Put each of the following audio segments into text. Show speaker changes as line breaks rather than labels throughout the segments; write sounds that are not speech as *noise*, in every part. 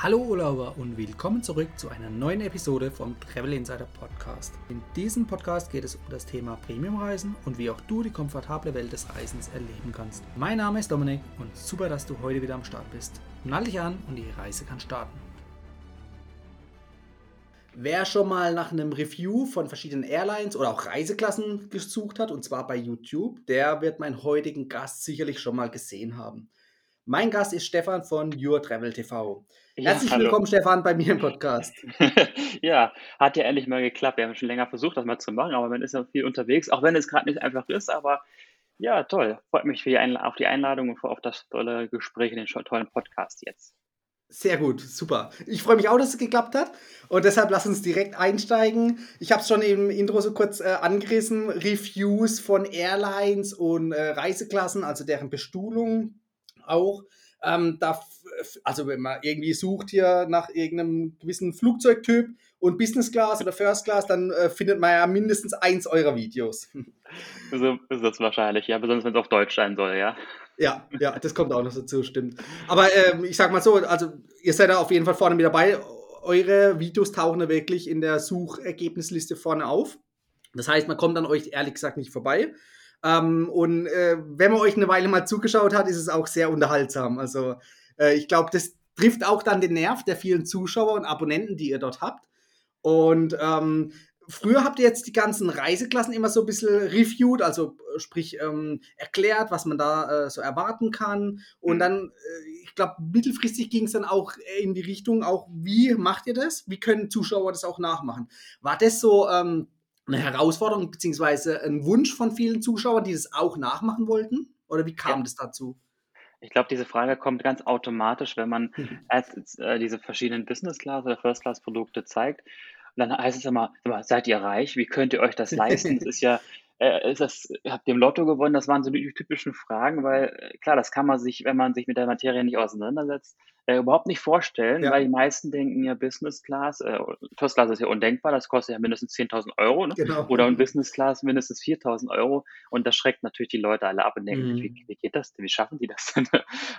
Hallo Urlauber und willkommen zurück zu einer neuen Episode vom Travel Insider Podcast. In diesem Podcast geht es um das Thema Premiumreisen und wie auch du die komfortable Welt des Reisens erleben kannst. Mein Name ist Dominik und super, dass du heute wieder am Start bist. Nall dich an und die Reise kann starten. Wer schon mal nach einem Review von verschiedenen Airlines oder auch Reiseklassen gesucht hat, und zwar bei YouTube, der wird meinen heutigen Gast sicherlich schon mal gesehen haben. Mein Gast ist Stefan von Your Travel TV. Ja, Herzlich hallo. willkommen, Stefan, bei mir im Podcast. *laughs*
ja, hat ja endlich mal geklappt. Wir haben schon länger versucht, das mal zu machen, aber man ist ja viel unterwegs, auch wenn es gerade nicht einfach ist. Aber ja, toll. Freut mich für die auf die Einladung und auf das tolle Gespräch in den tollen Podcast jetzt.
Sehr gut, super. Ich freue mich auch, dass es geklappt hat. Und deshalb lass uns direkt einsteigen. Ich habe es schon im Intro so kurz äh, angerissen. Reviews von Airlines und äh, Reiseklassen, also deren Bestuhlung auch. Ähm, da, also wenn man irgendwie sucht hier nach irgendeinem gewissen Flugzeugtyp und Business Class oder First Class, dann äh, findet man ja mindestens eins eurer Videos.
So ist das wahrscheinlich, ja, besonders wenn es auf Deutsch sein soll, ja. *laughs*
Ja, ja, das kommt auch noch dazu, stimmt. Aber ähm, ich sag mal so, also ihr seid da auf jeden Fall vorne mit dabei. Eure Videos tauchen da wirklich in der Suchergebnisliste vorne auf. Das heißt, man kommt an euch ehrlich gesagt nicht vorbei. Ähm, und äh, wenn man euch eine Weile mal zugeschaut hat, ist es auch sehr unterhaltsam. Also äh, ich glaube, das trifft auch dann den Nerv der vielen Zuschauer und Abonnenten, die ihr dort habt. Und ähm, früher habt ihr jetzt die ganzen Reiseklassen immer so ein bisschen reviewed, also sprich ähm, erklärt, was man da äh, so erwarten kann. Und mhm. dann, äh, ich glaube, mittelfristig ging es dann auch in die Richtung, auch wie macht ihr das? Wie können Zuschauer das auch nachmachen? War das so ähm, eine Herausforderung beziehungsweise ein Wunsch von vielen Zuschauern, die das auch nachmachen wollten? Oder wie kam ja. das dazu?
Ich glaube, diese Frage kommt ganz automatisch, wenn man mhm. erst äh, diese verschiedenen Business Class oder First Class Produkte zeigt. Und dann heißt es immer, seid ihr reich? Wie könnt ihr euch das leisten? Das ist ja äh, ist das, habt ihr im Lotto gewonnen? Das waren so die typischen Fragen, weil äh, klar, das kann man sich, wenn man sich mit der Materie nicht auseinandersetzt, äh, überhaupt nicht vorstellen, ja. weil die meisten denken ja Business Class, äh, First Class ist ja undenkbar, das kostet ja mindestens 10.000 Euro ne? genau. oder ein Business Class mindestens 4.000 Euro und das schreckt natürlich die Leute alle ab und denken, mhm. wie, wie, geht das denn, wie schaffen die das denn?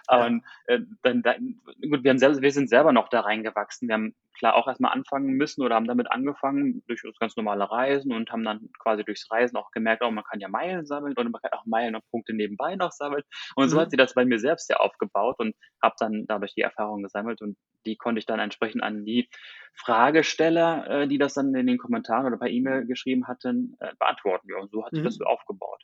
Aber *laughs* ja. äh, dann, dann, gut, wir, haben selbst, wir sind selber noch da reingewachsen, wir haben klar auch erstmal anfangen müssen oder haben damit angefangen durch ganz normale Reisen und haben dann quasi durchs Reisen auch gemerkt, oh, man kann ja Meilen sammeln und man kann auch Meilen und Punkte nebenbei noch sammeln. Und mhm. so hat sich das bei mir selbst ja aufgebaut und habe dann dadurch die Erfahrung gesammelt und die konnte ich dann entsprechend an die Fragesteller, äh, die das dann in den Kommentaren oder per E-Mail geschrieben hatten, äh, beantworten. Ja, und so hat sich mhm. das so aufgebaut.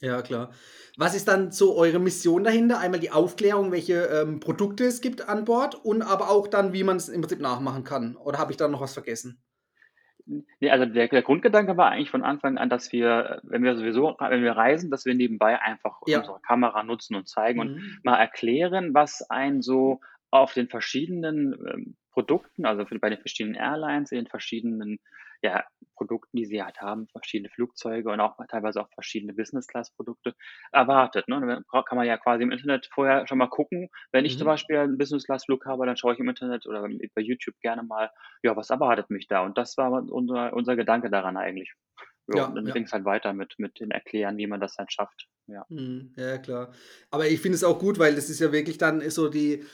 Ja, klar. Was ist dann so eure Mission dahinter? Einmal die Aufklärung, welche ähm, Produkte es gibt an Bord und aber auch dann, wie man es im Prinzip nachmachen kann. Oder habe ich da noch was vergessen?
Nee, also der, der, Grundgedanke war eigentlich von Anfang an, dass wir, wenn wir sowieso, wenn wir reisen, dass wir nebenbei einfach ja. unsere Kamera nutzen und zeigen mhm. und mal erklären, was ein so auf den verschiedenen ähm, Produkten, also für, bei den verschiedenen Airlines, in den verschiedenen ja, Produkten, die sie halt haben, verschiedene Flugzeuge und auch teilweise auch verschiedene Business-Class-Produkte erwartet. Ne? Da kann man ja quasi im Internet vorher schon mal gucken. Wenn ich mhm. zum Beispiel einen Business-Class-Flug habe, dann schaue ich im Internet oder bei YouTube gerne mal, ja, was erwartet mich da? Und das war unser, unser Gedanke daran eigentlich. Ja, ja, und dann ja. ging es halt weiter mit, mit den Erklären, wie man das dann schafft. Ja,
mhm, ja klar. Aber ich finde es auch gut, weil das ist ja wirklich dann so die,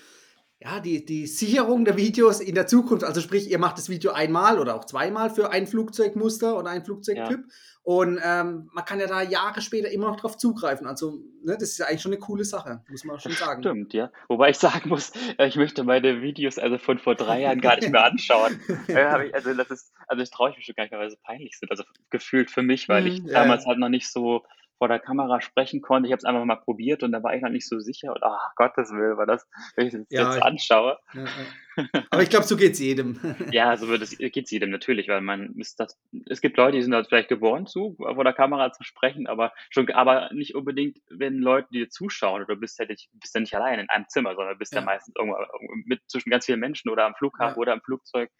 ja, die, die Sicherung der Videos in der Zukunft. Also sprich, ihr macht das Video einmal oder auch zweimal für ein Flugzeugmuster oder ein Flugzeugtyp. Ja. Und ähm, man kann ja da Jahre später immer noch drauf zugreifen. Also, ne, das ist ja eigentlich schon eine coole Sache, muss man schon sagen.
Stimmt, ja. Wobei ich sagen muss, äh, ich möchte meine Videos also von vor drei Jahren gar nicht mehr anschauen. *laughs* ich, also das ist, also das traue ich mich schon gar nicht mehr, weil sie peinlich sind. Also gefühlt für mich, weil ich mhm, ja. damals halt noch nicht so vor der Kamera sprechen konnte. Ich habe es einfach mal probiert und da war ich noch nicht so sicher. Und ach, Gottes Willen, war das, wenn ich das ja, jetzt anschaue. Ja,
ja. *laughs* Aber ich glaube, so geht es jedem. *laughs*
ja, so geht es jedem natürlich, weil man ist das, es gibt Leute, die sind da vielleicht geboren zu, vor der Kamera zu sprechen, aber schon, aber nicht unbedingt, wenn Leute dir zuschauen oder du bist ja nicht, bist ja nicht allein in einem Zimmer, sondern bist ja, meistens irgendwo mit zwischen ganz vielen Menschen oder am Flughafen oder im Flugzeug.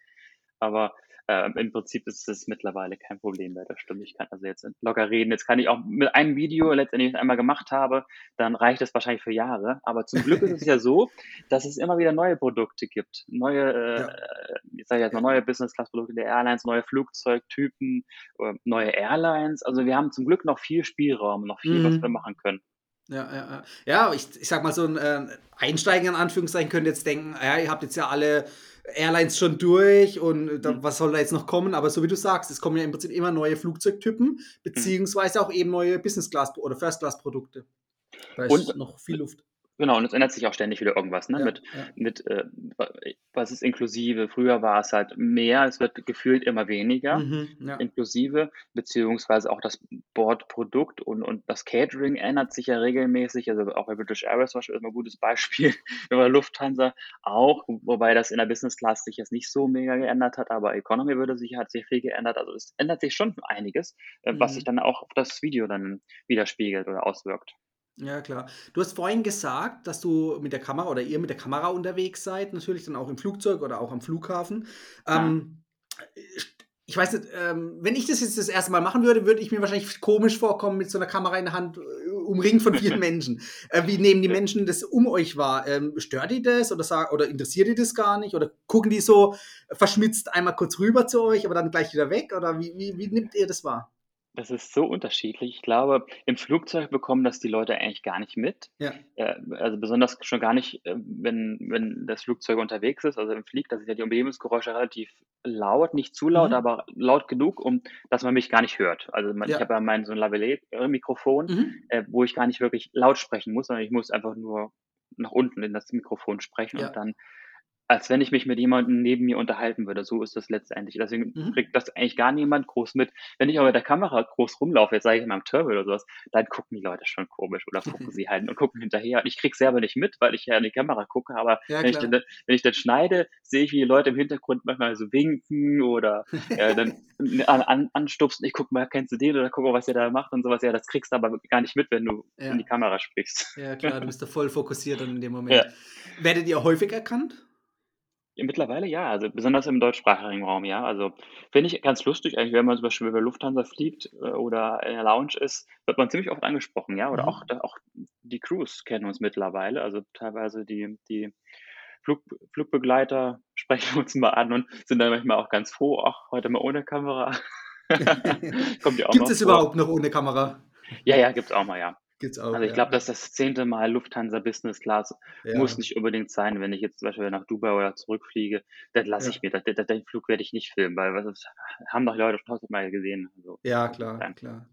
Aber äh, im Prinzip ist es mittlerweile kein Problem mehr, das stimmt. Ich kann also jetzt locker reden. Jetzt kann ich auch mit einem Video, letztendlich einmal gemacht habe, dann reicht das wahrscheinlich für Jahre. Aber zum Glück ist es ja so, *laughs* dass es immer wieder neue Produkte gibt. Neue, äh, ja. ich sage jetzt mal, neue Business-Class-Produkte der Airlines, neue Flugzeugtypen, äh, neue Airlines. Also wir haben zum Glück noch viel Spielraum, noch viel, mhm. was wir machen können.
Ja, ja, ja. ja ich, ich sag mal, so ein äh, Einsteiger in Anführungszeichen könnte jetzt denken, ja, ihr habt jetzt ja alle Airlines schon durch und da, mhm. was soll da jetzt noch kommen? Aber so wie du sagst, es kommen ja im Prinzip immer neue Flugzeugtypen, mhm. beziehungsweise auch eben neue Business Class oder First Class Produkte.
Da ist und, noch viel Luft. Genau, und es ändert sich auch ständig wieder irgendwas, ne? Ja, mit, ja. mit äh, was ist inklusive? Früher war es halt mehr, es wird gefühlt immer weniger mhm, ja. inklusive, beziehungsweise auch das Bordprodukt und, und das Catering ändert sich ja regelmäßig. Also auch bei British Airways zum Beispiel ist immer ein gutes Beispiel, *laughs* bei Lufthansa auch, wobei das in der Business Class sich jetzt nicht so mega geändert hat, aber Economy würde sich hat sehr viel geändert. Also es ändert sich schon einiges, mhm. was sich dann auch auf das Video dann widerspiegelt oder auswirkt.
Ja, klar. Du hast vorhin gesagt, dass du mit der Kamera oder ihr mit der Kamera unterwegs seid, natürlich dann auch im Flugzeug oder auch am Flughafen. Ja. Ähm, ich weiß nicht, ähm, wenn ich das jetzt das erste Mal machen würde, würde ich mir wahrscheinlich komisch vorkommen mit so einer Kamera in der Hand, äh, umringt von vielen *laughs* Menschen. Äh, wie nehmen die Menschen das um euch wahr? Ähm, stört die das oder, sag, oder interessiert die das gar nicht? Oder gucken die so verschmitzt einmal kurz rüber zu euch, aber dann gleich wieder weg? Oder wie, wie, wie nimmt ihr das wahr?
Das ist so unterschiedlich. Ich glaube, im Flugzeug bekommen das die Leute eigentlich gar nicht mit.
Ja.
Äh, also besonders schon gar nicht, äh, wenn, wenn das Flugzeug unterwegs ist, also im Flieg, da sind ja die Umgebungsgeräusche relativ laut, nicht zu laut, Mhm. aber laut genug, um dass man mich gar nicht hört. Also man, ich habe ja mein so ein Lavalier-Mikrofon, Mhm. äh, wo ich gar nicht wirklich laut sprechen muss, sondern ich muss einfach nur nach unten in das Mikrofon sprechen Ja. und dann als wenn ich mich mit jemandem neben mir unterhalten würde. So ist das letztendlich. Deswegen mhm. kriegt das eigentlich gar niemand groß mit. Wenn ich aber mit der Kamera groß rumlaufe, jetzt sage ich in meinem Terminal oder sowas, dann gucken die Leute schon komisch oder *laughs* gucken sie halt und gucken hinterher. Und ich krieg's selber nicht mit, weil ich ja in die Kamera gucke, aber ja, wenn, ich dann, wenn ich dann schneide, sehe ich, wie die Leute im Hintergrund manchmal so winken oder *laughs* äh, dann an, an, anstupsen, ich guck mal, kennst du den oder guck mal, was er da macht und sowas. Ja, das kriegst du aber gar nicht mit, wenn du ja. in die Kamera sprichst.
Ja, klar, du bist da voll fokussiert in dem *laughs* Moment. Ja. Werdet ihr häufig erkannt?
Mittlerweile ja, also besonders im deutschsprachigen Raum, ja. Also finde ich ganz lustig, eigentlich, wenn man zum Beispiel über Lufthansa fliegt äh, oder in der Lounge ist, wird man ziemlich oft angesprochen, ja. Oder Mhm. auch, auch die Crews kennen uns mittlerweile. Also teilweise die, die Flug, Flugbegleiter *laughs* sprechen uns mal an und sind dann manchmal auch ganz froh, ach, heute mal ohne Kamera. *laughs* *laughs*
Kommt ja auch Gibt es vor. überhaupt noch ohne Kamera?
Ja, ja, gibt es auch mal, ja. Gibt's auch, Also ich ja. glaube, dass das zehnte Mal Lufthansa Business Class muss nicht unbedingt sein. Wenn ich jetzt zum Beispiel nach Dubai oder zurückfliege, dann lasse Ja. ich mir, das, das, den Flug werde ich nicht filmen, weil ist, haben doch Leute schon tausendmal gesehen. Also,
Ja, klar, dann, klar.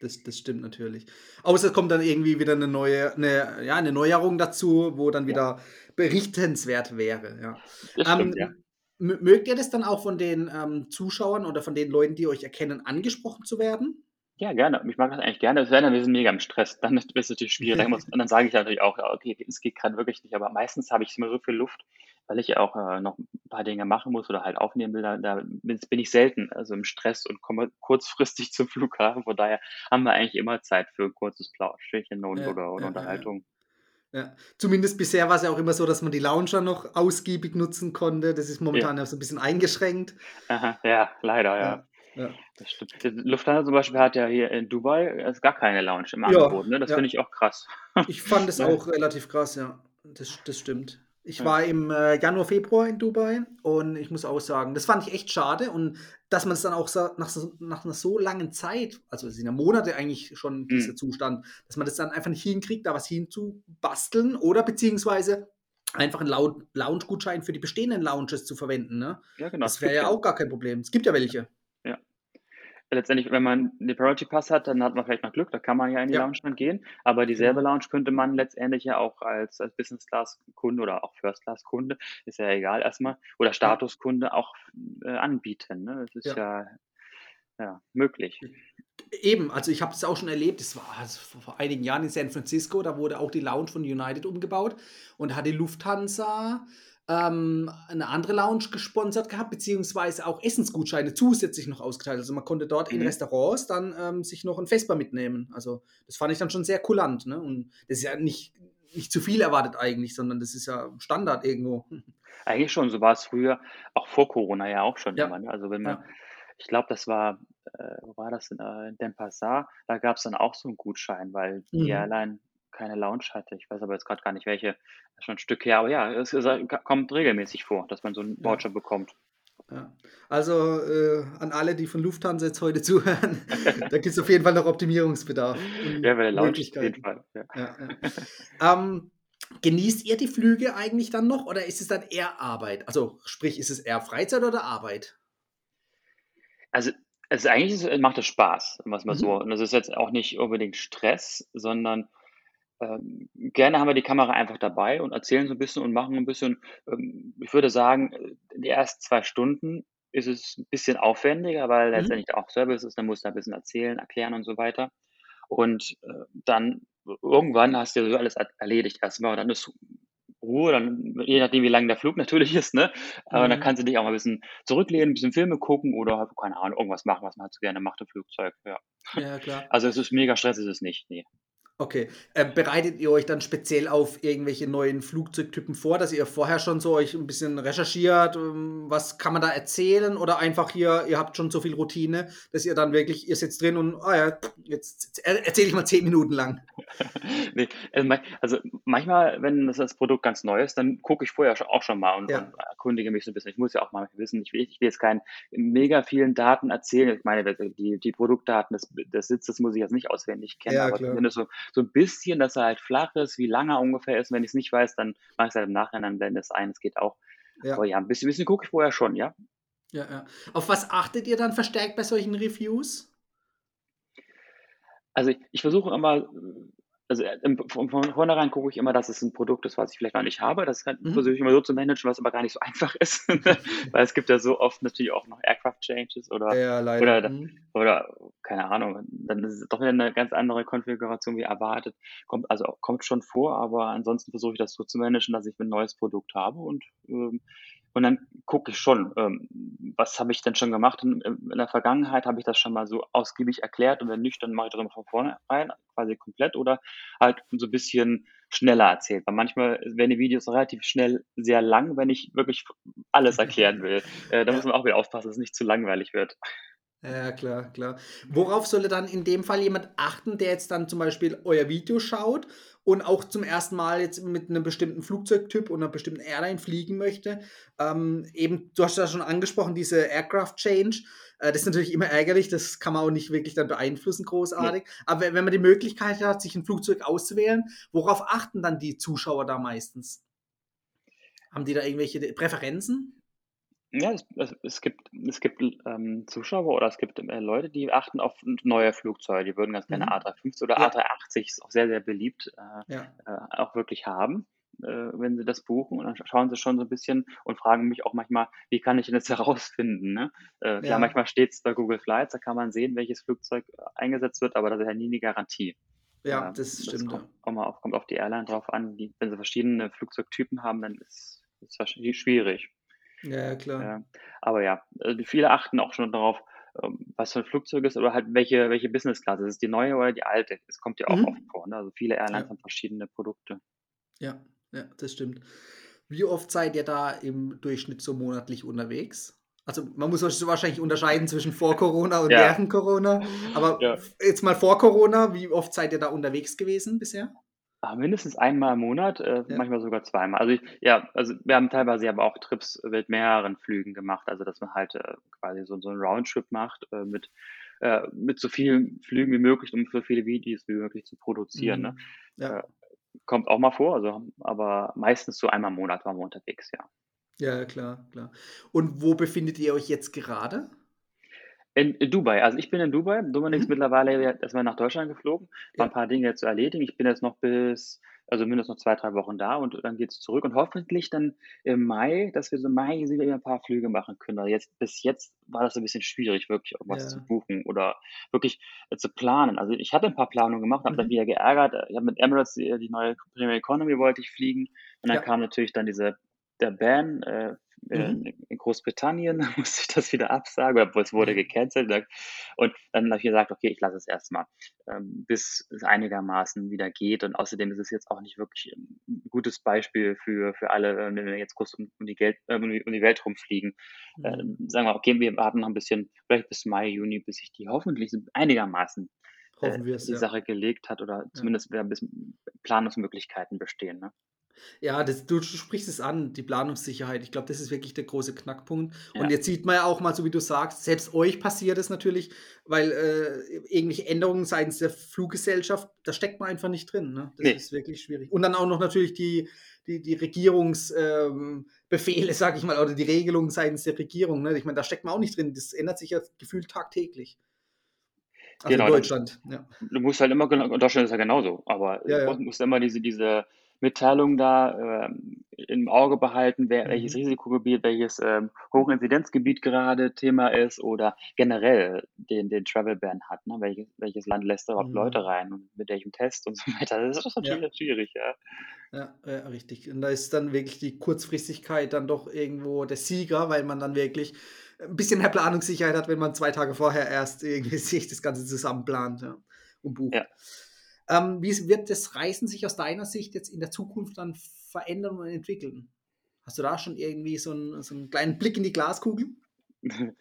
Das, das stimmt natürlich. Außer es kommt dann irgendwie wieder eine neue, eine, ja, eine Neuerung dazu, wo dann ja, wieder berichtenswert wäre. Ja.
das stimmt, ja. Ähm,
mögt ihr das dann auch von den ähm, Zuschauern oder von den Leuten, die euch erkennen, angesprochen zu werden?
Ja, gerne. Ich mag das eigentlich gerne. Es wäre dann wir sind mega im Stress. *laughs* Dann ist es natürlich schwierig. und dann sage ich natürlich auch, okay, es geht gerade wirklich nicht. Aber meistens habe ich immer so viel Luft, weil ich auch äh, noch ein paar Dinge machen muss oder halt aufnehmen will. Da, da bin, bin ich selten also im Stress und komme kurzfristig *laughs* zum Flughafen. Von daher haben wir eigentlich immer Zeit für ein kurzes Plauschchen und, ja, oder, oder ja, Unterhaltung.
Ja. ja. Zumindest bisher war es ja auch immer so, dass man die Launcher noch ausgiebig nutzen konnte. Das ist momentan ja, so ein bisschen eingeschränkt.
Aha, ja, leider, ja. Ja. Das stimmt. Lufthansa zum Beispiel hat ja hier in Dubai ist gar keine Lounge im Angebot. Ne? Das ja. finde ich auch krass.
Ich fand es *laughs* auch relativ krass, ja. Das, das stimmt. Ich ja. war im äh, Januar, Februar in Dubai und ich muss auch sagen, das fand ich echt schade und dass man es dann auch so, nach, so, nach einer so langen Zeit, also es sind ja Monate eigentlich schon dieser hm. Zustand, dass man das dann einfach nicht hinkriegt, da was hinzubasteln oder beziehungsweise einfach einen Lounge-Gutschein für die bestehenden Lounges zu verwenden. Ne? Ja, genau. Das wäre ja auch gar kein Problem. Es gibt ja welche
letztendlich, wenn man den Priority Pass hat, dann hat man vielleicht noch Glück, da kann man ja in die ja. Lounge dann gehen. Aber dieselbe genau. Lounge könnte man letztendlich ja auch als, als Business Class Kunde oder auch First Class Kunde, ist ja egal erstmal, oder Statuskunde auch äh, anbieten. Ne? Das ist ja. ja, ja möglich.
Eben, also ich habe es auch schon erlebt, das war also vor einigen Jahren in San Francisco, da wurde auch die Lounge von United umgebaut und da hat die Lufthansa ähm, eine andere Lounge gesponsert gehabt, beziehungsweise auch Essensgutscheine zusätzlich noch ausgeteilt. Also man konnte dort mhm. in Restaurants dann ähm, sich noch ein Vesper mitnehmen. Also das fand ich dann schon sehr kulant. Ne? Und das ist ja nicht, nicht zu viel erwartet eigentlich, sondern das ist ja Standard irgendwo. *laughs*
Eigentlich schon, so war es früher, auch vor Corona ja auch schon ja. immer. Ne? Also wenn man, ja. ich glaube, das war, äh, wo war das in, äh, in Denpasar, da gab es dann auch so einen Gutschein, weil die mhm. Airline keine Lounge hatte. Ich weiß aber jetzt gerade gar nicht welche. Das ist schon ein Stück her. Aber ja, es ist, kommt regelmäßig vor, dass man so einen Voucher ja. bekommt.
Ja. Also äh, an alle, die von Lufthansa jetzt heute *laughs* zuhören, *laughs* da gibt es auf jeden Fall noch Optimierungsbedarf.
Ja, bei der Lounge auf jeden Fall. Ja.
Ähm, genießt ihr die Flüge eigentlich dann noch oder ist es dann eher Arbeit? Also sprich, ist es eher Freizeit oder Arbeit?
Also, also eigentlich ist, macht es Spaß, was mal mhm. so. Und das ist jetzt auch nicht unbedingt Stress, sondern ähm, gerne haben wir die Kamera einfach dabei und erzählen so ein bisschen und machen ein bisschen, ähm, ich würde sagen, die ersten zwei Stunden ist es ein bisschen aufwendiger, weil mhm. letztendlich auch Service ist, dann musst du ein bisschen erzählen, erklären und so weiter. Und äh, dann irgendwann hast du so alles erledigt erstmal und dann ist Ruhe, dann, je nachdem, wie lang der Flug *laughs* natürlich ist, ne? Aber mhm. dann kannst du dich auch mal ein bisschen zurücklehnen, ein bisschen Filme gucken oder, keine Ahnung, irgendwas machen, was man halt so gerne macht im Flugzeug, ja.
Ja, klar.
Also es ist mega Stress, ist es nicht, nee.
Okay. Äh, bereitet ihr euch dann speziell auf irgendwelche neuen Flugzeugtypen vor, dass ihr vorher schon so euch ein bisschen recherchiert? Ähm, was kann man da erzählen? Oder einfach hier, ihr habt schon so viel Routine, dass ihr dann wirklich, ihr sitzt drin und, ah ja, jetzt erzähle ich mal zehn Minuten lang. *laughs*
nee, also, also manchmal, wenn das, das Produkt ganz neu ist, dann gucke ich vorher auch schon mal und, ja. und, erkundige mich so ein bisschen. Ich muss ja auch mal wissen, ich will, ich will jetzt keinen mega vielen Daten erzählen. Ich meine, die, die Produktdaten des, des Sitzes muss ich jetzt nicht auswendig kennen, ja, aber zumindest so so ein bisschen, dass er halt flach ist, wie lange er ungefähr ist. Wenn ich es nicht weiß, dann mache ich es halt im Nachhinein, blende es ein, es geht auch. Ja. Aber ja, ein bisschen, bisschen gucke ich vorher schon, ja.
Ja, ja. Auf was achtet ihr dann verstärkt bei solchen Reviews?
Also ich, ich versuche immer also äh, von, von vornherein gucke ich immer, dass es ein Produkt ist, was ich vielleicht noch nicht habe. Das mhm. versuche ich immer so zu managen, was aber gar nicht so *laughs* einfach ist. *laughs* Weil es gibt ja so oft natürlich auch noch Aircraft Changes oder,
ja,
oder, mhm. oder, keine Ahnung, dann ist es doch wieder eine ganz andere Konfiguration wie erwartet. Kommt, also kommt schon vor, aber ansonsten versuche ich das so zu managen, dass ich ein neues Produkt habe und ähm, und dann gucke ich schon, ähm, was habe ich denn schon gemacht. In, in, der Vergangenheit habe ich das schon mal so ausgiebig erklärt und wenn nicht, dann mache ich das immer von vorne rein, quasi komplett oder halt so ein bisschen schneller erzählt. Weil manchmal werden die Videos relativ schnell sehr lang, wenn ich wirklich alles erklären will. Äh, da muss man auch wieder aufpassen, dass es nicht zu langweilig wird.
Ja, klar, klar. Worauf solle dann in dem Fall jemand achten, der jetzt dann zum Beispiel euer Video schaut und auch zum ersten Mal jetzt mit einem bestimmten Flugzeugtyp und einer bestimmten Airline fliegen möchte? Ähm, eben, du hast ja schon angesprochen, diese Aircraft Change. Äh, das ist natürlich immer ärgerlich, das kann man auch nicht wirklich dann beeinflussen, großartig. Ja. Aber wenn man die Möglichkeit hat, sich ein Flugzeug auszuwählen, worauf achten dann die Zuschauer da meistens? Haben die da irgendwelche Präferenzen?
Ja, es, es, es gibt, es gibt ähm, Zuschauer oder es gibt äh, Leute, die achten auf neue Flugzeuge. Die würden ganz gerne Mhm. A350 oder Ja. A380, ist auch sehr, sehr beliebt, äh, Ja. äh, auch wirklich haben, äh, wenn sie das buchen. Und dann schauen sie schon so ein bisschen und fragen mich auch manchmal, wie kann ich denn das *laughs* herausfinden? Ne? Äh, klar, Ja. manchmal steht es bei Google Flights, da kann man sehen, welches Flugzeug äh, eingesetzt wird, aber das ist ja nie eine Garantie.
Ja, Ähm, das stimmt,
kommt auch mal auf, kommt auf die Airline drauf an. Die, wenn sie verschiedene Flugzeugtypen haben, dann ist es schwierig.
Ja, klar.
Aber ja, also viele achten auch schon darauf, ähm, was für ein Flugzeug ist oder halt welche, welche Business Class. Ist es die neue oder die alte? Das kommt ja auch mhm. oft vor. Ne? Also viele Airlines ja. haben verschiedene Produkte.
Ja, ja, das stimmt. Wie oft seid ihr da im Durchschnitt so monatlich unterwegs? Also man muss wahrscheinlich unterscheiden zwischen vor Corona und ja. während Corona. Aber ja. jetzt mal vor Corona, wie oft seid ihr da unterwegs gewesen bisher?
Ah, mindestens einmal im Monat, äh, Ja. manchmal sogar zweimal. Also ich ja, also wir haben teilweise aber auch Trips mit mehreren Flügen gemacht, also dass man halt, äh, quasi so so 'n Roundtrip macht, äh, mit äh, mit so vielen Flügen wie möglich, um so viele Videos wie möglich zu produzieren, ne? Mhm. Ja. Äh, kommt auch mal vor, also aber meistens so einmal im Monat waren wir unterwegs, ja.
Ja, klar, klar. Und wo befindet ihr euch jetzt gerade?
In, in Dubai. Also ich bin in Dubai. Dominik ist mhm. mittlerweile erstmal nach Deutschland geflogen, war ein paar Dinge zu erledigen. Ich bin jetzt noch bis, also mindestens noch zwei, drei Wochen da und dann geht es zurück und hoffentlich dann im Mai, dass wir so im Mai wieder ein paar Flüge machen können. Also jetzt, bis jetzt war das ein bisschen schwierig, wirklich irgendwas ja. zu buchen oder wirklich äh, zu planen. Also ich hatte ein paar Planungen gemacht, habe mhm. dann wieder geärgert. Ich habe mit Emirates die, die neue Premier Economy wollte ich fliegen und dann ja. kam natürlich dann diese der Ban äh, Mhm. In Großbritannien *laughs* musste ich das wieder absagen, obwohl es wurde gecancelt. Und dann habe ich gesagt, okay, ich lasse es erstmal, ähm, bis es einigermaßen wieder geht. Und außerdem ist es jetzt auch nicht wirklich ein gutes Beispiel für, für alle, äh, wenn wir jetzt kurz um, die, Geld, äh, um, die, Welt rumfliegen. Äh, mhm. Äh, sagen wir, okay, wir warten noch ein bisschen, vielleicht bis Mai, Juni, bis sich die hoffentlich einigermaßen äh, die ja. Sache gelegt hat oder zumindest ja. ein bisschen Planungsmöglichkeiten bestehen. Ne?
Ja, das, du sprichst es an, die Planungssicherheit. Ich glaube, das ist wirklich der große Knackpunkt. Und
Ja.
jetzt sieht man ja auch mal, so wie du sagst, selbst euch passiert es natürlich, weil äh, irgendwelche Änderungen seitens der Fluggesellschaft, da steckt man einfach nicht drin. Ne? Das
Ne.
ist wirklich schwierig. Und dann auch noch natürlich die, die, die Regierungsbefehle, ähm, Befehle, *laughs* sag ich mal, oder die Regelungen seitens der Regierung. Ne? Ich meine, da steckt man auch nicht drin. Das ändert sich ja gefühlt tagtäglich. Also
Genau,
in Deutschland, ja.
Du musst halt immer genau in Deutschland ist ja genauso, aber
ja.
du musst immer diese diese Mitteilung da, ähm, im Auge behalten, wer welches
Mhm.
Risikogebiet, welches, ähm, Hochinzidenzgebiet gerade Thema ist oder generell den den Travel Ban hat, ne? Welches welches Land lässt da überhaupt
Mhm.
Leute rein und mit welchem Test und so weiter. Das ist
Ja.
natürlich schwierig, ja.
Ja, ja, richtig. Und da ist dann wirklich die Kurzfristigkeit dann doch irgendwo der Sieger, weil man dann wirklich ein bisschen mehr Planungssicherheit hat, wenn man 2 Tage vorher erst irgendwie *laughs* sich das Ganze zusammenplant, ja, und bucht.
Ja.
Ähm, wie wird das Reisen sich aus deiner Sicht jetzt in der Zukunft dann verändern und entwickeln? Hast du da schon irgendwie so 'n so 'n kleinen Blick in die Glaskugel? *laughs*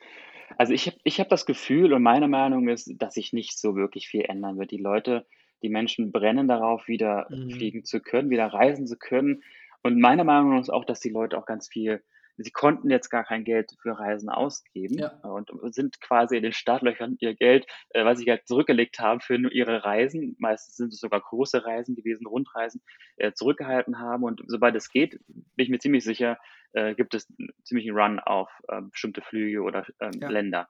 Also, ich habe ich habe das Gefühl und meine Meinung ist, dass sich nicht so wirklich viel ändern wird. Die Leute die Menschen brennen darauf, wieder
Mhm.
fliegen zu können, wieder reisen zu können. Und meine Meinung ist auch, dass die Leute auch ganz viel sie konnten jetzt gar kein Geld für Reisen ausgeben
Ja.
und sind quasi in den Startlöchern ihr Geld, äh, was sie halt zurückgelegt haben für nur ihre Reisen, meistens sind es sogar große Reisen gewesen, Rundreisen, äh, zurückgehalten haben. Und sobald es geht, bin ich mir ziemlich sicher, äh, gibt es 'n ziemlichen Run auf, ähm, bestimmte Flüge oder, ähm,
Ja.
Länder.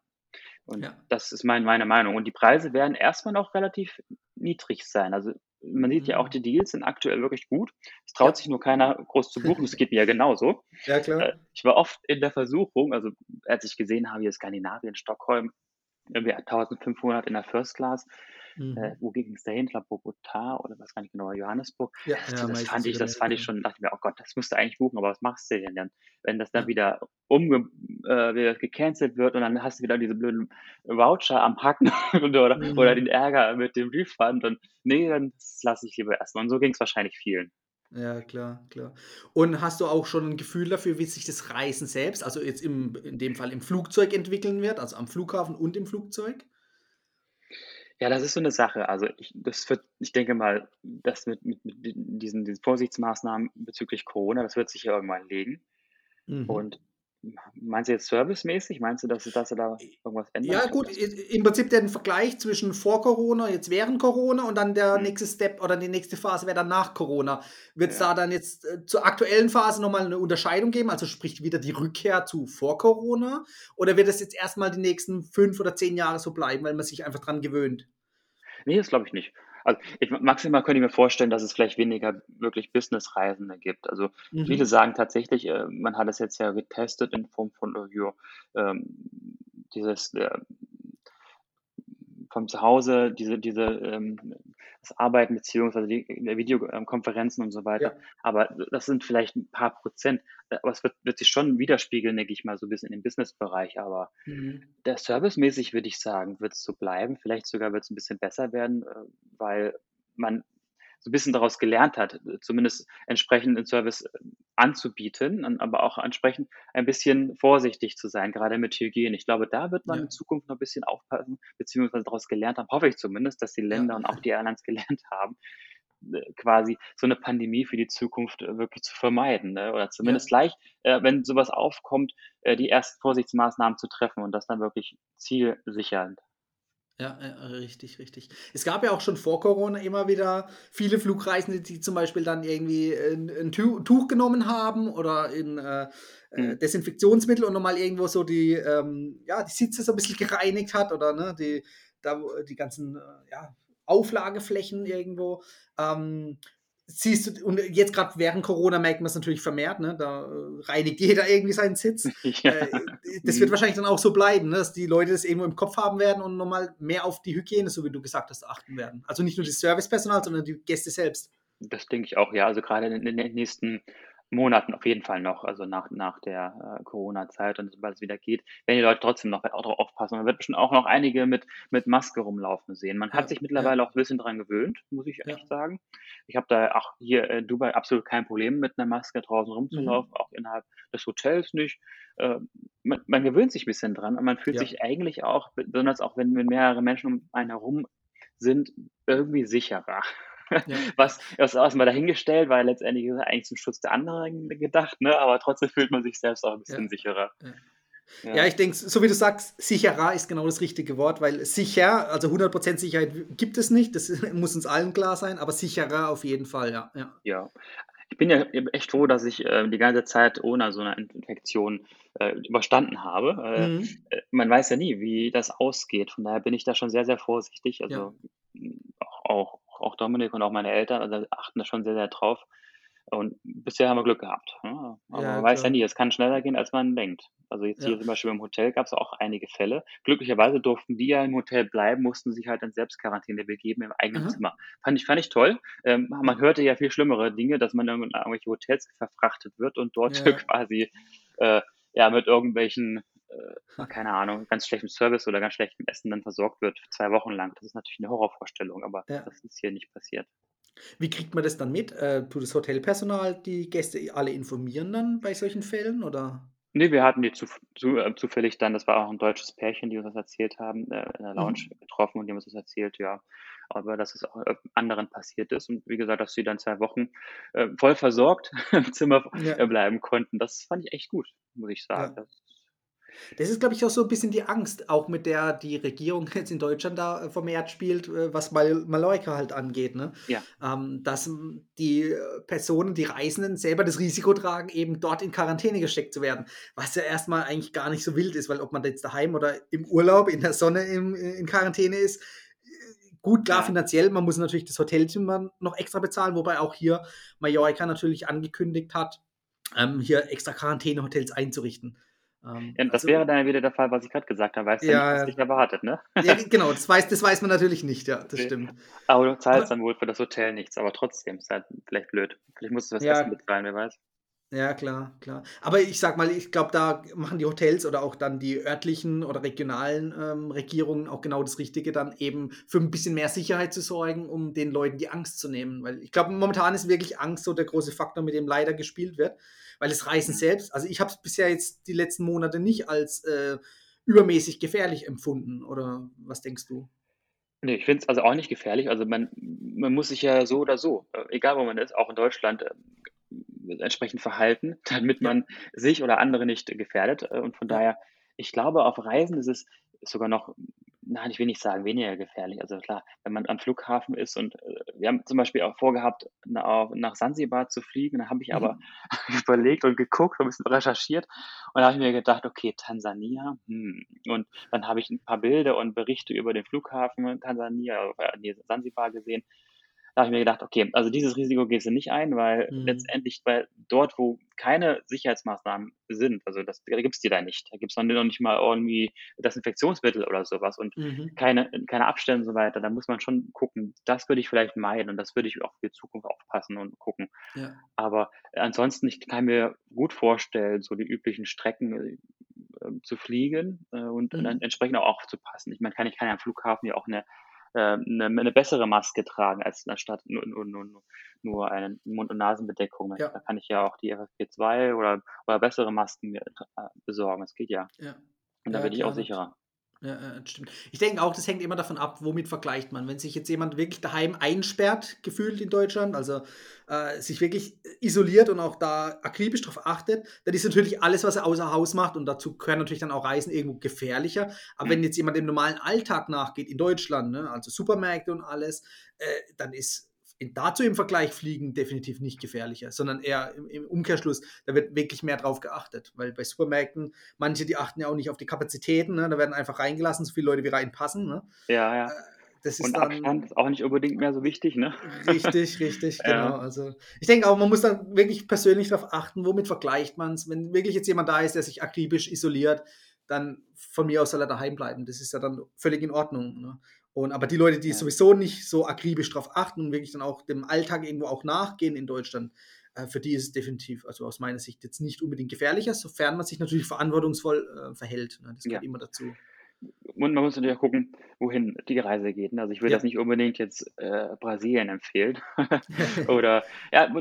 Und
Ja.
das ist mein meine Meinung. Und die Preise werden erst mal noch relativ niedrig sein. Also, man sieht ja auch,
Mhm.
die Deals sind aktuell wirklich gut. Es traut
Ja.
sich nur keiner groß zu buchen. Das *laughs* geht mir ja genauso.
Ja,
Äh,
klar.
ich war oft in der Versuchung, also, als ich gesehen habe, hier Skandinavien, Stockholm, irgendwie 1.500 in der First Class. Äh,
Mhm.
wo ging's da hin? Ich glaube, Bogotá oder weiß gar nicht genau, Johannesburg.
Ja,
Das
ja,
das fand ich das fand ich schon dachte ich mir: „Oh Gott, das musst du eigentlich buchen, aber was machst du denn dann, wenn das dann wieder umge äh, wieder gecancelt wird und dann hast du wieder diese blöden Voucher am Hacken *laughs* oder oder
Mhm.
den Ärger mit dem Refund und ne, dann lasse ich lieber erst mal.“ Und so ging's wahrscheinlich vielen.
Ja, klar, klar. Und hast du auch schon 'n Gefühl dafür, wie sich das Reisen selbst, also jetzt im in dem Fall im Flugzeug entwickeln wird, also am Flughafen und im Flugzeug?
Ja, das ist so 'ne Sache. Also, ich das wird ich denke mal, das mit mit mit di diesen diesen Vorsichtsmaßnahmen bezüglich Corona, das wird sich ja irgendwann legen.
Mhm.
Und meinst du jetzt servicemäßig? Meinst du, dass dass sie da irgendwas ändern?
Ja gut, im Prinzip den Vergleich zwischen vor Corona, jetzt während Corona und dann der
Mhm.
nächste Step oder die nächste Phase wäre dann nach Corona. Wird's
Ja.
da dann jetzt, äh, zur aktuellen Phase noch mal 'ne Unterscheidung geben, also sprich wieder die Rückkehr zu vor Corona? Oder wird das jetzt erst mal die nächsten 5 oder 10 Jahre so bleiben, weil man sich einfach dran gewöhnt?
Ne, das glaube ich nicht. Also, ich maximal könnte ich mir vorstellen, dass es vielleicht weniger wirklich Businessreisende gibt. Also, viele
Mhm.
sagen tatsächlich, äh, man hat es jetzt ja getestet in Form von, äh, ja, ähm, dieses, äh von zu Hause, diese diese, ähm das Arbeiten beziehungsweise die Video ähm, und so weiter.
Ja.
Aber das sind vielleicht 'n paar Prozent. Äh, aber es wird wird sich schon widerspiegeln, denke ich mal, so 'n bisschen in dem Businessbereich. Aber
Mhm.
der servicemäßig würde ich sagen, wird's so bleiben. Vielleicht sogar wird's 'n bisschen besser werden, äh, weil man so 'n bisschen daraus gelernt hat, zumindest entsprechend den Service, äh, anzubieten, aber auch entsprechend ein bisschen vorsichtig zu sein, grade mit Hygiene. Ich glaube, da wird man
Ja.
in Zukunft noch 'n bisschen aufpassen, beziehungsweise daraus gelernt haben hoffe ich zumindest, dass die
Ja.
Länder und auch die Airlines *laughs* gelernt haben, äh, quasi so 'ne Pandemie für die Zukunft, äh, wirklich zu vermeiden, ne? Oder
Ja.
zumindest gleich, äh, wenn so was aufkommt, äh, die ersten Vorsichtsmaßnahmen zu treffen und das dann wirklich zielsichernd.
Ja, ja, richtig, richtig. Es gab ja auch schon vor Corona immer wieder viele Flugreisende, die zum Beispiel dann irgendwie 'n 'n Tu Tuch genommen haben oder in äh, äh,
Mhm.
Desinfektionsmittel und noch mal irgendwo so die, ähm ja, die Sitze so 'n bisschen gereinigt hat oder, ne, die da wo die ganzen, äh, ja, Auflageflächen irgendwo. Ähm, siehst du und jetzt grad während Corona merkt man's natürlich vermehrt, ne? Da, äh, reinigt jeder irgendwie seinen Sitz. *laughs*
Ja.
Äh, das wird
Mhm.
wahrscheinlich dann auch so bleiben, ne, dass die Leute das irgendwo im Kopf haben werden und noch mal mehr auf die Hygiene, so wie du gesagt hast, achten werden. Also, nicht nur das Servicepersonal, sondern die Gäste selbst.
Das denke ich auch, ja. Also, grade in in den nächsten Monaten auf jeden Fall noch, also nach nach der, äh, Corona-Zeit und sobald es wieder geht, werden die Leute trotzdem noch auch drauf aufpassen. Man wird bestimmt auch noch einige mit mit Maske rumlaufen sehen. Man hat
Ja,
sich
ja.
mittlerweile auch 'n bisschen dran gewöhnt, muss ich
Ja.
echt sagen. Ich habe da auch hier in Dubai absolut kein Problem, mit 'ner Maske draußen
Mhm.
rumzulaufen, auch innerhalb des Hotels nicht. Äh, man man gewöhnt sich bisschen dran und man fühlt
Ja.
sich eigentlich auch, besonders auch wenn wenn mehrere Menschen um einen herum sind, irgendwie sicherer. Ja. *laughs* Was ist erstmal dahingestellt, weil letztendlich ist es eigentlich zum Schutz der anderen gedacht, ne? aber trotzdem fühlt man sich selbst auch ein bisschen ja. sicherer.
Ja. ja, ich denke, so wie du sagst, sicherer ist genau das richtige Wort, weil sicher, also 100% Sicherheit gibt es nicht, das *laughs* muss uns allen klar sein, aber sicherer auf jeden Fall, ja.
Ja, ja. ich bin ja echt froh, dass ich äh, die ganze Zeit ohne so eine Infektion äh, überstanden habe. Äh, mhm. Äh, man weiß ja nie, wie das ausgeht, von daher bin ich da schon sehr, sehr vorsichtig. Also ja. auch, auch Dominik und auch meine Eltern also achten da schon sehr, sehr drauf. Und bisher haben wir Glück gehabt. Ne? Aber ja, man weiß ja nie, es kann schneller gehen, als man denkt. Also jetzt ja. hier zum Beispiel im Hotel gab es auch einige Fälle. Glücklicherweise durften die ja im Hotel bleiben, mussten sich halt in Selbstquarantäne begeben im eigenen Aha. Zimmer. Fand ich, fand ich toll. Ähm, man hörte ja viel schlimmere Dinge, dass man in irgendwelche Hotels verfrachtet wird und dort ja. *laughs* quasi äh, ja mit irgendwelchen äh, keine Ahnung, ganz schlechtem Service oder ganz schlechtem Essen dann versorgt wird, zwei Wochen lang. Das ist natürlich eine Horrorvorstellung, aber ja. das ist hier nicht passiert.
Wie kriegt man das dann mit? Äh, tut das Hotelpersonal die Gäste alle informieren dann bei solchen Fällen oder?
Ne, wir hatten die zu, zu, äh, zufällig dann, das war auch ein deutsches Pärchen, die uns das erzählt haben, äh, in der Lounge mhm. getroffen und die haben uns das erzählt, ja. Aber dass es auch äh, anderen passiert ist und wie gesagt, dass sie dann zwei Wochen äh, voll versorgt *laughs* im Zimmer ja. Bleiben konnten, das fand ich echt gut, muss ich sagen. Ja. Das
das ist, glaube ich, auch so ein bisschen die Angst, auch mit der die Regierung *laughs* jetzt in Deutschland da äh, vermehrt spielt, äh, was Mal Mallorca halt angeht. Ne? Ja. Ähm, dass die Personen, die Reisenden selber das Risiko tragen, eben dort in Quarantäne gesteckt zu werden. Was ja erstmal eigentlich gar nicht so wild ist, weil ob man jetzt daheim oder im Urlaub, in der Sonne im, in Quarantäne ist, Gut, klar, ja. finanziell, man muss natürlich das Hotelzimmer noch extra bezahlen, wobei auch hier Mallorca natürlich angekündigt hat, ähm, hier extra Quarantänehotels einzurichten.
Ähm, ja, das also, wäre dann wieder der Fall, was ich gerade gesagt habe. Weißt du ja, nicht, was dich erwartet, ne?
Ja, genau, das weiß, das weiß man natürlich nicht, ja, das okay. stimmt.
Aber du zahlst aber, dann wohl für das Hotel nichts, aber trotzdem ist halt vielleicht blöd. Vielleicht musst du das ja, Essen bezahlen, wer weiß.
Ja, klar, klar. Aber ich sag mal, ich glaube, da machen die Hotels oder auch dann die örtlichen oder regionalen ähm, Regierungen auch genau das Richtige, dann eben für ein bisschen mehr Sicherheit zu sorgen, um den Leuten die Angst zu nehmen. Weil ich glaube, momentan ist wirklich Angst so der große Faktor, mit dem leider gespielt wird weil das Reisen selbst, also ich habe es bisher jetzt die letzten Monate nicht als äh, übermäßig gefährlich empfunden. Oder was denkst du?
Nee, ich finde es also auch nicht gefährlich. Also man, man muss sich ja so oder so, äh, egal wo man ist, auch in Deutschland, äh, entsprechend verhalten, *laughs* damit man sich oder andere nicht gefährdet. Äh, und von daher, ich glaube, auf Reisen ist es sogar noch nein, ich will nicht sagen weniger gefährlich. Also klar, wenn man am Flughafen ist und äh, wir haben zum Beispiel auch vorgehabt, na, nach Sansibar zu fliegen, da habe ich aber mhm. *laughs* überlegt und geguckt, ein bisschen recherchiert und da habe ich mir gedacht, okay, Tansania, hm. und dann habe ich ein paar Bilder und Berichte über den Flughafen Tansania, äh, Sansibar gesehen da habe ich mir gedacht, okay, also dieses Risiko gehst du nicht ein, weil mhm. letztendlich bei dort, wo keine Sicherheitsmaßnahmen sind, also das da gibt es die da nicht. Da gibt es noch nicht mal irgendwie Desinfektionsmittel oder sowas und mhm. keine, keine Abstände und so weiter. Da muss man schon gucken, das würde ich vielleicht meiden und das würde ich auch für die Zukunft aufpassen und gucken. Ja. Aber ansonsten, ich kann mir gut vorstellen, so die üblichen Strecken äh, zu fliegen äh, und mhm. dann entsprechend auch aufzupassen. Ich meine, kann ich kann ja am Flughafen ja auch eine eine, ähm, eine bessere Maske tragen, als anstatt nur, nur, nur, nur eine Mund- und Nasenbedeckung. Ja. Da kann ich ja auch die FFP2 oder, oder bessere Masken äh, besorgen. Das geht ja. ja. Und da ja, bin ich auch sicherer.
Ja, stimmt. Ich denke auch, das hängt immer davon ab, womit vergleicht man. Wenn sich jetzt jemand wirklich daheim einsperrt, gefühlt in Deutschland, also äh, sich wirklich isoliert und auch da akribisch darauf achtet, dann ist natürlich alles, was er außer Haus macht, und dazu können natürlich dann auch Reisen irgendwo gefährlicher. Aber mhm. wenn jetzt jemand dem normalen Alltag nachgeht in Deutschland, ne, also Supermärkte und alles, äh, dann ist dazu im Vergleich fliegen definitiv nicht gefährlicher, sondern eher im, im, Umkehrschluss, da wird wirklich mehr drauf geachtet, weil bei Supermärkten, manche, die achten ja auch nicht auf die Kapazitäten, ne? da werden einfach reingelassen, so viele Leute wie reinpassen. Ne?
Ja, ja. Äh, das ist und dann, Abstand ist auch nicht unbedingt mehr so wichtig, ne?
Richtig, richtig, *laughs* genau. Ja. Also ich denke auch, man muss dann wirklich persönlich darauf achten, womit vergleicht man es. Wenn wirklich jetzt jemand da ist, der sich akribisch isoliert, dann von mir aus soll er daheim bleiben. Das ist ja dann völlig in Ordnung. Ne? Und, aber die Leute, die ja. sowieso nicht so akribisch darauf achten und wirklich dann auch dem Alltag irgendwo auch nachgehen in Deutschland, äh, für die ist es definitiv, also aus meiner Sicht, jetzt nicht unbedingt gefährlicher, sofern man sich natürlich verantwortungsvoll äh, verhält. Ne? Das gehört ja. immer dazu.
Und man muss natürlich auch gucken, wohin die Reise geht. Ne? Also ich will ja. das nicht unbedingt jetzt äh, Brasilien empfehlen. *laughs* *laughs* Oder ja,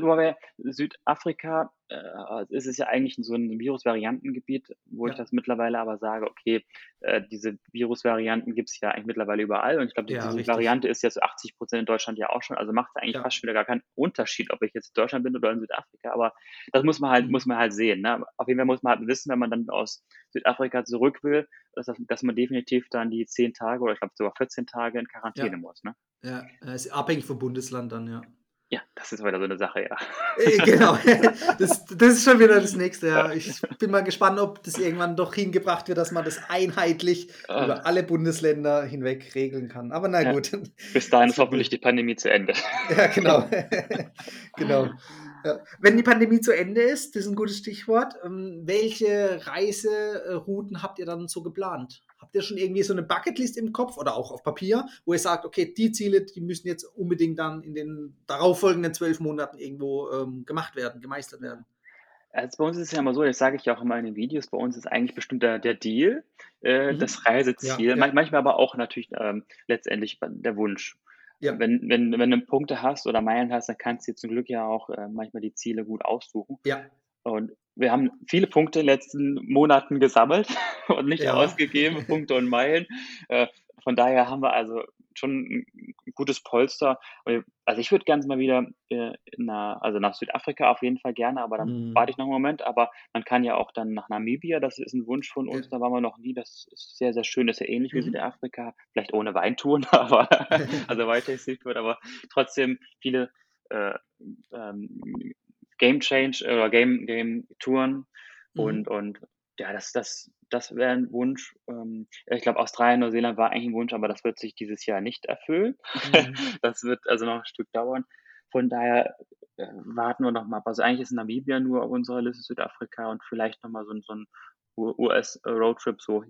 Südafrika äh, ist es ja eigentlich so ein Virusvariantengebiet, wo
Ja.
ich das mittlerweile aber sage, okay, äh, diese Virusvarianten gibt es ja eigentlich mittlerweile überall und ich glaube,
Ja,
diese
richtig.
Variante ist jetzt 80 Prozent in Deutschland ja auch schon, also macht es eigentlich
Ja.
fast schon wieder gar keinen Unterschied, ob ich jetzt in Deutschland bin oder in Südafrika, aber das muss man halt,
Mhm.
muss man halt sehen. Ne? Auf jeden Fall muss man halt wissen, wenn man dann aus Südafrika zurück will, dass, das- dass man definitiv dann die 10 Tage oder ich glaube sogar 14 Tage in Quarantäne
Ja.
muss. Ne?
Ja, ist abhängig vom Bundesland dann, ja.
Ja, das ist wieder so eine Sache, ja.
Äh, Genau, *laughs* das, das ist schon wieder das nächste. Ja. Ich bin mal gespannt, ob das irgendwann doch hingebracht wird, dass man das einheitlich
Ah.
über alle Bundesländer hinweg regeln kann. Aber na
Ja.
gut.
Bis dahin ist *laughs* hoffentlich die Pandemie zu Ende.
Ja, genau. *laughs* genau. Ja. Wenn die Pandemie zu Ende ist, das ist ein gutes Stichwort, ähm, welche Reiserouten habt ihr dann so geplant? Habt ihr schon irgendwie so eine Bucketlist im Kopf oder auch auf Papier, wo ihr sagt, okay, die Ziele, die müssen jetzt unbedingt dann in den darauffolgenden zwölf Monaten irgendwo ähm, gemacht werden, gemeistert werden?
Also bei uns ist es ja immer so, das sage ich ja auch in meinen Videos, bei uns ist eigentlich bestimmt der, der Deal, äh,
Mhm.
das Reiseziel,
Ja, ja.
Man- manchmal aber auch natürlich ähm, letztendlich der Wunsch.
Ja.
Wenn, wenn, wenn du Punkte hast oder Meilen hast, dann kannst du dir zum Glück ja auch äh, manchmal die Ziele gut aussuchen.
Ja,
Und wir haben viele Punkte in den letzten Monaten gesammelt *laughs* und nicht
Ja.
ausgegeben, Punkte und Meilen. Äh, von daher haben wir also schon ein gutes Polster. Also ich würde ganz mal wieder äh, nach, also nach Südafrika auf jeden Fall gerne, aber dann
Mhm.
warte ich noch einen Moment. Aber man kann ja auch dann nach Namibia, das ist ein Wunsch von uns,
Ja.
da waren wir noch nie. Das ist sehr, sehr schön, das ist ja ähnlich wie
Mhm.
Südafrika, vielleicht ohne Weintouren, *laughs* aber also weiter wird, aber trotzdem viele äh, ähm, Game Change oder Game, Game Touren
Mhm.
und, und ja, das, das, das wäre ein Wunsch. Ähm, ich glaube, Australien, Neuseeland war eigentlich ein Wunsch, aber das wird sich dieses Jahr nicht erfüllen.
Mhm. *laughs*
Das wird also noch ein Stück dauern. Von daher äh, warten wir noch mal ab. Also eigentlich ist Namibia nur auf unserer Liste, Südafrika und vielleicht noch mal so, ein- so ein US-Roadtrip so.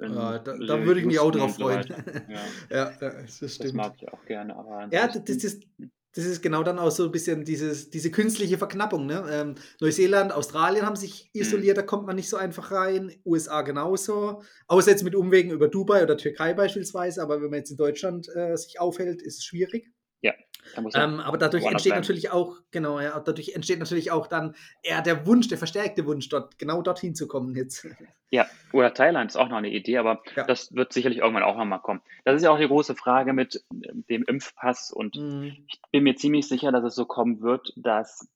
Ja, da,
so
da würde ich mich auch drauf
so
freuen.
weiter. *laughs* Ja,
ja, das
das
stimmt.
mag ich auch gerne. Aber
Ja, das, das, ist, das ist genau dann auch so ein bisschen dieses, diese künstliche Verknappung. Ne? Ähm, Neuseeland, Australien haben sich
Mhm.
isoliert, da kommt man nicht so einfach rein. USA genauso. Außer jetzt mit Umwegen über Dubai oder Türkei beispielsweise. Aber wenn man jetzt in Deutschland äh, sich aufhält, ist es schwierig. Ähm, aber dadurch entsteht natürlich auch, genau, ja, dadurch entsteht natürlich auch dann eher der Wunsch, der verstärkte Wunsch, dort genau dorthin zu kommen jetzt. *laughs*
Ja, oder Thailand ist auch noch eine Idee, aber
Ja.
das wird sicherlich irgendwann auch nochmal kommen. Das ist ja auch die große Frage mit dem Impfpass und
Mhm.
ich bin mir ziemlich sicher, dass es so kommen wird, dass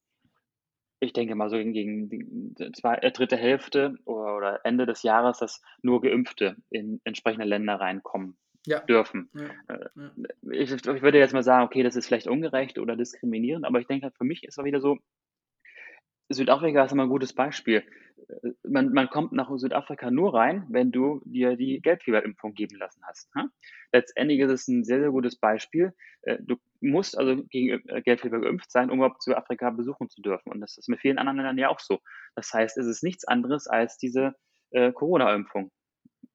ich denke mal so gegen die zwei, äh, dritte Hälfte oder Ende des Jahres, dass nur Geimpfte in entsprechende Länder reinkommen
Ja.
dürfen.
Ja.
Äh,
Ja.
Ich, ich würde jetzt mal sagen, okay, das ist vielleicht ungerecht oder diskriminierend, aber ich denke, für mich ist es wieder so, Südafrika ist immer ein gutes Beispiel. Äh, Man, man kommt nach Südafrika nur rein, wenn du dir die Gelbfieberimpfung geben lassen hast. ne? Letztendlich ist es ein sehr, sehr gutes Beispiel. Äh, Du musst also gegen äh, Gelbfieber geimpft sein, um überhaupt Südafrika besuchen zu dürfen. Und das ist mit vielen anderen Ländern ja auch so. Das heißt, es ist nichts anderes als diese äh, Corona-Impfung.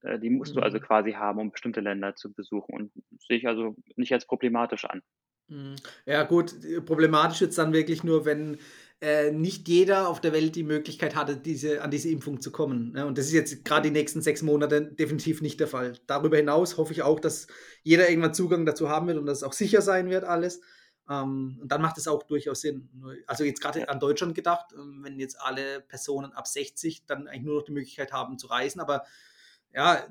Äh, Die musst du also
Mhm.
quasi haben, um bestimmte Länder zu besuchen. Und sehe ich also nicht als problematisch an.
Mhm. Ja, gut, problematisch wird es dann wirklich nur, wenn äh, nicht jeder auf der Welt die Möglichkeit hatte, diese, an diese Impfung zu kommen. Ne? Und das ist jetzt gerade die nächsten sechs Monate definitiv nicht der Fall. Darüber hinaus hoffe ich auch, dass jeder irgendwann Zugang dazu haben wird und dass es auch sicher sein wird, alles. Ähm, und dann macht es auch durchaus Sinn. Also jetzt gerade an Deutschland gedacht, ähm, wenn jetzt alle Personen ab 60 dann eigentlich nur noch die Möglichkeit haben zu reisen, aber ja,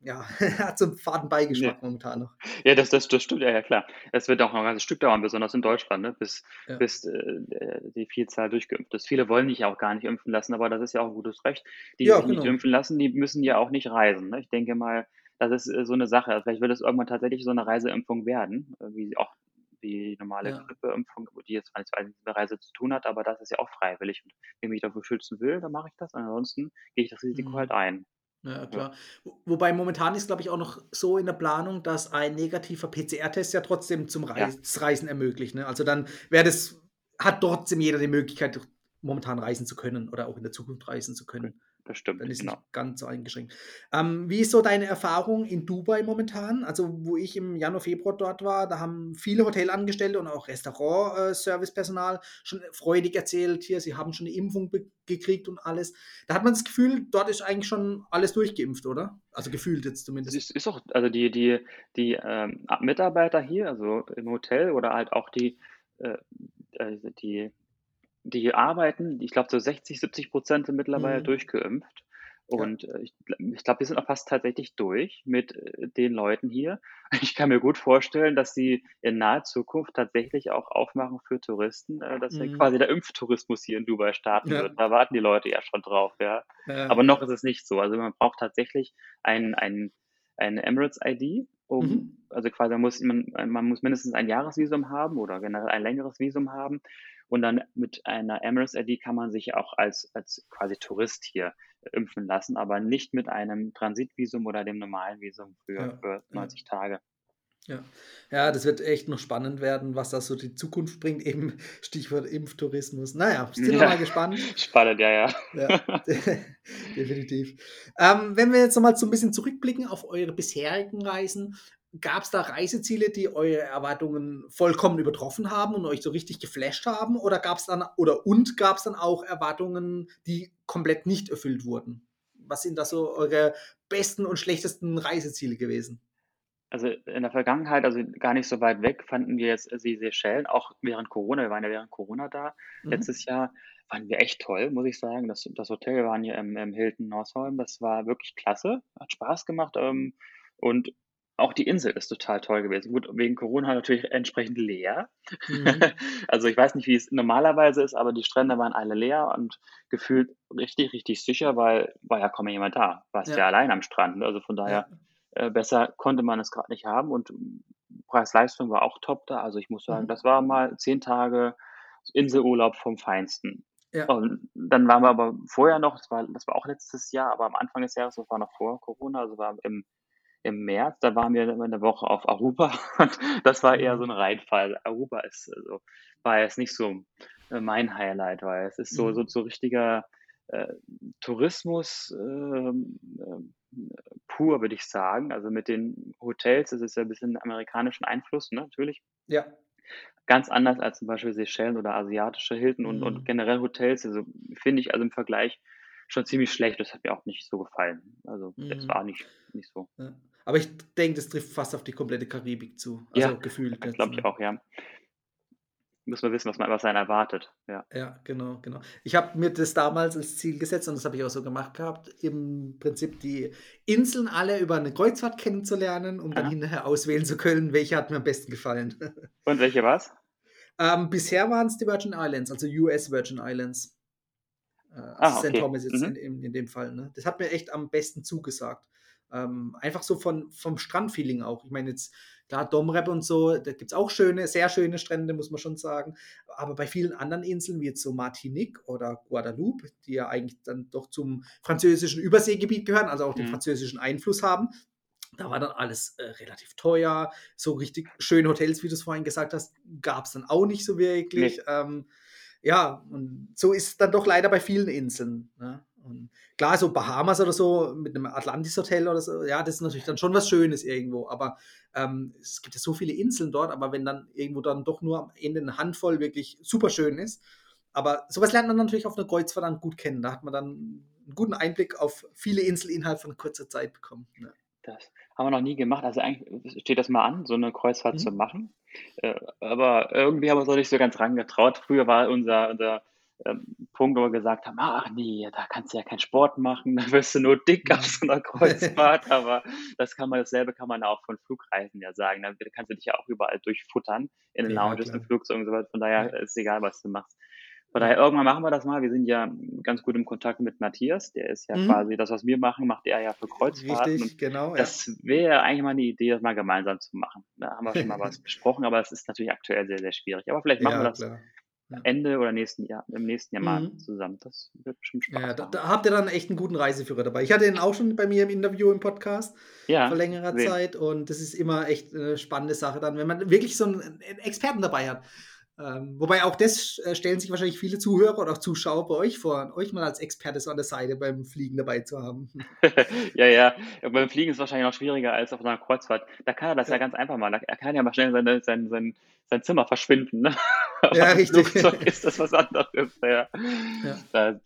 ja, *laughs* hat so einen faden Beigeschmack momentan noch.
Ja, das, das, das stimmt, ja, ja, klar. Es wird auch noch ein ganzes Stück dauern, besonders in Deutschland, ne, bis,
Ja.
bis äh, äh, die Vielzahl durchgeimpft ist. Viele wollen sich auch gar nicht impfen lassen, aber das ist ja auch ein gutes Recht. Die,
Ja,
sich nicht
genau.
impfen lassen, die müssen ja auch nicht reisen. Ne? Ich denke mal, das ist äh, so eine Sache. Also Vielleicht wird es irgendwann tatsächlich so eine Reiseimpfung werden, äh, wie auch die normale
Ja.
Grippeimpfung, die jetzt zwar nichts mit der Reise zu tun hat, aber das ist ja auch freiwillig. Und wenn mich dafür schützen will, dann mache ich das. Ansonsten gehe ich das Risiko
Mhm.
halt ein.
Ja, klar. Wo- Wobei momentan ist, glaube ich, auch noch so in der Planung, dass ein negativer PCR-Test ja trotzdem zum Reis das Reisen ermöglicht. Ne? Also dann wäre das, hat trotzdem jeder die Möglichkeit, momentan reisen zu können oder auch in der Zukunft reisen zu können.
Das stimmt,
Dann ist
genau.
nicht ganz so eingeschränkt. Ähm, wie ist so deine Erfahrung in Dubai momentan? Also, wo ich im Januar, Februar dort war, da haben viele Hotelangestellte und auch Restaurant-Servicepersonal schon freudig erzählt, hier, sie haben schon eine Impfung gekriegt und alles. Da hat man das Gefühl, dort ist eigentlich schon alles durchgeimpft, oder? Also gefühlt jetzt
Es
zumindest.
ist, ist auch, also die, die, die ähm, Mitarbeiter hier, also im Hotel oder halt auch die, äh, äh, die die arbeiten, ich glaube, so 60, 70 Prozent sind mittlerweile
Mhm.
durchgeimpft.
Ja.
Und äh, ich, ich glaube, wir sind auch fast tatsächlich durch mit äh, den Leuten hier. *laughs* Ich kann mir gut vorstellen, dass sie in naher Zukunft tatsächlich auch aufmachen für Touristen, äh, dass ja
Mhm.
quasi der Impftourismus hier in Dubai starten
Ja.
wird. Da warten die Leute ja schon drauf, ja.
Ja.
Aber noch ist es nicht so. Also man braucht tatsächlich ein, ein, eine Emirates-ID, um,
Mhm.
also quasi muss man, man muss mindestens ein Jahresvisum haben oder generell ein längeres Visum haben. Und dann mit einer Emirates-ID kann man sich auch als, als quasi Tourist hier impfen lassen, aber nicht mit einem Transitvisum oder dem normalen Visum für,
Ja,
für 90 Tage.
Ja. ja, das wird echt noch spannend werden, was da so die Zukunft bringt. Eben *laughs* Stichwort Impftourismus. Naja, sind wir
Ja.
mal gespannt.
Spannend, ja, ja.
Ja, *laughs* definitiv. Ähm, wenn wir jetzt nochmal so ein bisschen zurückblicken auf eure bisherigen Reisen, gab es da Reiseziele, die eure Erwartungen vollkommen übertroffen haben und euch so richtig geflasht haben? Oder gab es dann, oder und gab es dann auch Erwartungen, die komplett nicht erfüllt wurden? Was sind da so eure besten und schlechtesten Reiseziele gewesen?
Also in der Vergangenheit, also gar nicht so weit weg, fanden wir jetzt die Seychellen, auch während Corona, wir waren ja während Corona da,
Mhm.
letztes Jahr, fanden wir echt toll, muss ich sagen. Das, das Hotel, wir waren hier im, im Hilton Northholm, das war wirklich klasse, hat Spaß gemacht ähm, und auch die Insel ist total toll gewesen. Gut, wegen Corona natürlich entsprechend leer.
Mhm. *laughs*
Also ich weiß nicht, wie es normalerweise ist, aber die Strände waren alle leer und gefühlt richtig, richtig sicher, weil war ja kaum jemand da. Warst ja,
Ja.
allein am Strand. Also von daher
Ja.
äh, besser konnte man es gerade nicht haben und Preis-Leistung war auch top da. Also ich muss sagen,
Mhm.
das war mal zehn Tage Inselurlaub vom Feinsten.
Ja.
Und dann waren wir aber vorher noch, das war, das war auch letztes Jahr, aber am Anfang des Jahres, das war noch vor Corona, also war im, im März, da waren wir eine Woche auf Aruba *laughs* und das war eher so ein Reinfall. Aruba ist, also, war jetzt nicht so äh, mein Highlight, weil es ist so,
Mhm.
so, so richtiger äh, Tourismus ähm, ähm, pur, würde ich sagen. Also mit den Hotels, das ist ja ein bisschen amerikanischen Einfluss, ne, natürlich.
Ja.
Ganz anders als zum Beispiel Seychellen oder asiatische Hilton und,
Mhm.
und generell Hotels. Also finde ich also im Vergleich schon ziemlich schlecht. Das hat mir auch nicht so gefallen. Also das
Mhm.
war nicht, nicht so.
Ja. Aber ich denke, das trifft fast auf die komplette Karibik zu. Also
Ja,
gefühlt.
Glaube ich
ne?
auch, ja. Muss man wissen, was man was einen erwartet. Ja.
Ja, genau, genau. Ich habe mir das damals als Ziel gesetzt und das habe ich auch so gemacht gehabt, im Prinzip die Inseln alle über eine Kreuzfahrt kennenzulernen, um dann
Aha.
hinterher auswählen zu können, welche hat mir am besten gefallen. *laughs*
Und welche war's?
ähm, bisher waren es die Virgin Islands, also US Virgin Islands. Äh,
Ah,
also St.
okay.
Thomas jetzt
Mhm.
in, in, in dem Fall. Ne? Das hat mir echt am besten zugesagt. Ähm, einfach so von, vom Strandfeeling auch. Ich meine, jetzt, klar, Domrep und so, da gibt es auch schöne, sehr schöne Strände, muss man schon sagen. Aber bei vielen anderen Inseln, wie jetzt so Martinique oder Guadeloupe, die ja eigentlich dann doch zum französischen Überseegebiet gehören, also auch den
Mhm.
französischen Einfluss haben, da war dann alles äh, relativ teuer. So richtig schöne Hotels, wie du es vorhin gesagt hast, gab es dann auch nicht so wirklich. Ähm, ja, und so ist es dann doch leider bei vielen Inseln. Ne? Und klar, so Bahamas oder so mit einem Atlantis-Hotel oder so, ja, das ist natürlich dann schon was Schönes irgendwo. Aber ähm, es gibt ja so viele Inseln dort, aber wenn dann irgendwo dann doch nur am Ende eine Handvoll wirklich super schön ist. Aber sowas lernt man natürlich auf einer Kreuzfahrt dann gut kennen. Da hat man dann einen guten Einblick auf viele Inseln innerhalb von kurzer Zeit bekommen. Ne?
Das haben wir noch nie gemacht. Also eigentlich steht das mal an, so eine Kreuzfahrt
Mhm.
zu machen. Äh, aber irgendwie haben wir uns noch nicht so ganz rangetraut. Früher war unser, unser Punkt, wo wir gesagt haben, ach nee, da kannst du ja keinen Sport machen, *laughs* da wirst du nur dick auf so einer Kreuzfahrt. *laughs* aber das kann man, dasselbe kann man auch von Flugreisen ja sagen. Da kannst du dich ja auch überall durchfuttern, in den
Ja,
Lounges,
klar.
im Flugzeug und so weiter. Von daher
Ja.
ist egal, was du machst. Von daher, irgendwann machen wir das mal. Wir sind ja ganz gut im Kontakt mit Matthias. Der ist ja
Mhm.
quasi das, was wir machen, macht er ja für Kreuzfahrten.
Richtig, genau. Ja.
das wäre eigentlich mal eine Idee, das mal gemeinsam zu machen. Da haben wir schon mal *laughs* was besprochen, aber es ist natürlich aktuell sehr, sehr schwierig. Aber vielleicht machen
ja,
wir das
klar.
Ende oder nächsten Jahr, im nächsten Jahr mal
Mhm.
zusammen. Das wird bestimmt Spaß
Ja, da, da habt ihr dann echt einen guten Reiseführer dabei. Ich hatte ihn auch schon bei mir im Interview im Podcast
Ja,
vor längerer
gesehen.
Zeit und das ist immer echt eine spannende Sache dann, wenn man wirklich so einen Experten dabei hat. Ähm, wobei auch das äh, stellen sich wahrscheinlich viele Zuhörer oder auch Zuschauer bei euch vor, euch mal als Experte so an der Seite beim Fliegen dabei zu haben. *laughs* *laughs*
ja, ja. Beim Fliegen ist es wahrscheinlich noch schwieriger als auf einer Kreuzfahrt. Da kann er das ja,
Ja.
ganz einfach machen. Er kann ja mal schnell seine, sein, sein, sein Zimmer verschwinden. Ne? *laughs*
Ja, richtig.
Flugzeug ist das was anderes. Ja.
Ja.
Da,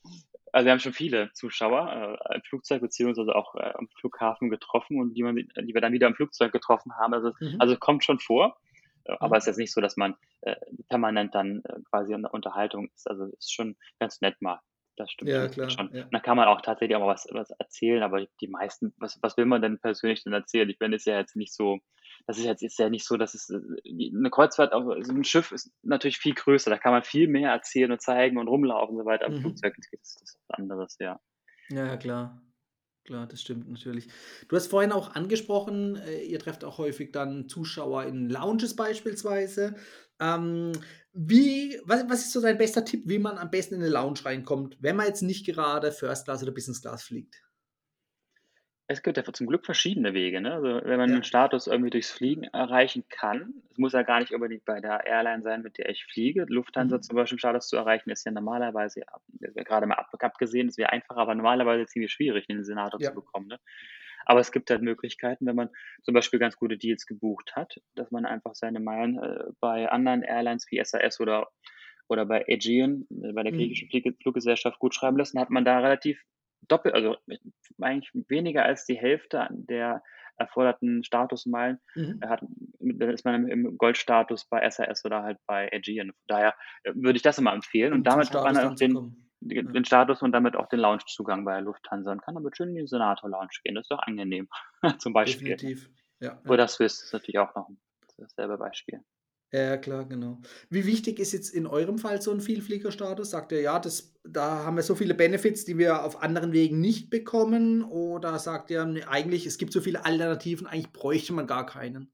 also wir haben schon viele Zuschauer äh, im Flugzeug beziehungsweise auch äh, am Flughafen getroffen und die, man, die wir dann wieder im Flugzeug getroffen haben. Also,
Mhm.
also es kommt schon vor. Aber es ist jetzt nicht so, dass man äh, permanent dann äh, quasi in der Unterhaltung ist. Also es ist schon ganz nett mal. Das stimmt
Ja,
schon.
klar.
schon.
Ja.
Da kann man auch tatsächlich auch mal was, was erzählen, aber die meisten, was, was will man denn persönlich denn erzählen? Ich meine, ist ja jetzt nicht so, das ist jetzt ist ja nicht so, dass es äh, eine Kreuzfahrt, auch so ein Schiff ist natürlich viel größer. Da kann man viel mehr erzählen und zeigen und rumlaufen und so weiter. Am
Mhm.
Flugzeug ist das was anderes, ja.
Ja, ja, klar. Klar, das stimmt natürlich. Du hast vorhin auch angesprochen, äh, ihr trefft auch häufig dann Zuschauer in Lounges beispielsweise. Ähm, wie, was, was ist so dein bester Tipp, wie man am besten in eine Lounge reinkommt, wenn man jetzt nicht gerade First Class oder Business Class fliegt?
Es gibt ja zum Glück verschiedene Wege, ne? Also, wenn man
Ja.
den Status irgendwie durchs Fliegen erreichen kann, es muss ja gar nicht unbedingt bei der Airline sein, mit der ich fliege. Lufthansa
Mhm.
zum Beispiel Status zu erreichen, ist ja normalerweise, ab- gerade mal ab, abgesehen, es wäre einfacher, aber normalerweise ziemlich schwierig, den Senator
Ja.
zu bekommen. Ne? Aber es gibt halt Möglichkeiten, wenn man zum Beispiel ganz gute Deals gebucht hat, dass man einfach seine Meilen äh, bei anderen Airlines wie SAS oder, oder bei Aegean, äh, bei der
Mhm.
griechischen Fliege- Fluggesellschaft gut schreiben lassen, hat man da relativ doppelt, also eigentlich weniger als die Hälfte der erforderten Statusmeilen
Mhm.
hat, dann ist man im, Goldstatus bei SAS oder halt bei Aegean. Daher äh, würde ich das immer empfehlen. Und
zum
damit auch den, den,
Ja.
Status und damit auch den Loungezugang bei der Lufthansa und kann damit schön in die Senator-Lounge gehen. Das ist doch angenehm, *laughs* zum Beispiel.
Definitiv. Ja, ja.
Oder Swiss ist natürlich auch noch dasselbe Beispiel.
Ja, klar, genau. Wie wichtig ist jetzt in eurem Fall so ein Vielfliegerstatus? Sagt ihr, ja, das, da haben wir so viele Benefits, die wir auf anderen Wegen nicht bekommen? Oder sagt ihr, nee, eigentlich, es gibt so viele Alternativen, eigentlich bräuchte man gar keinen?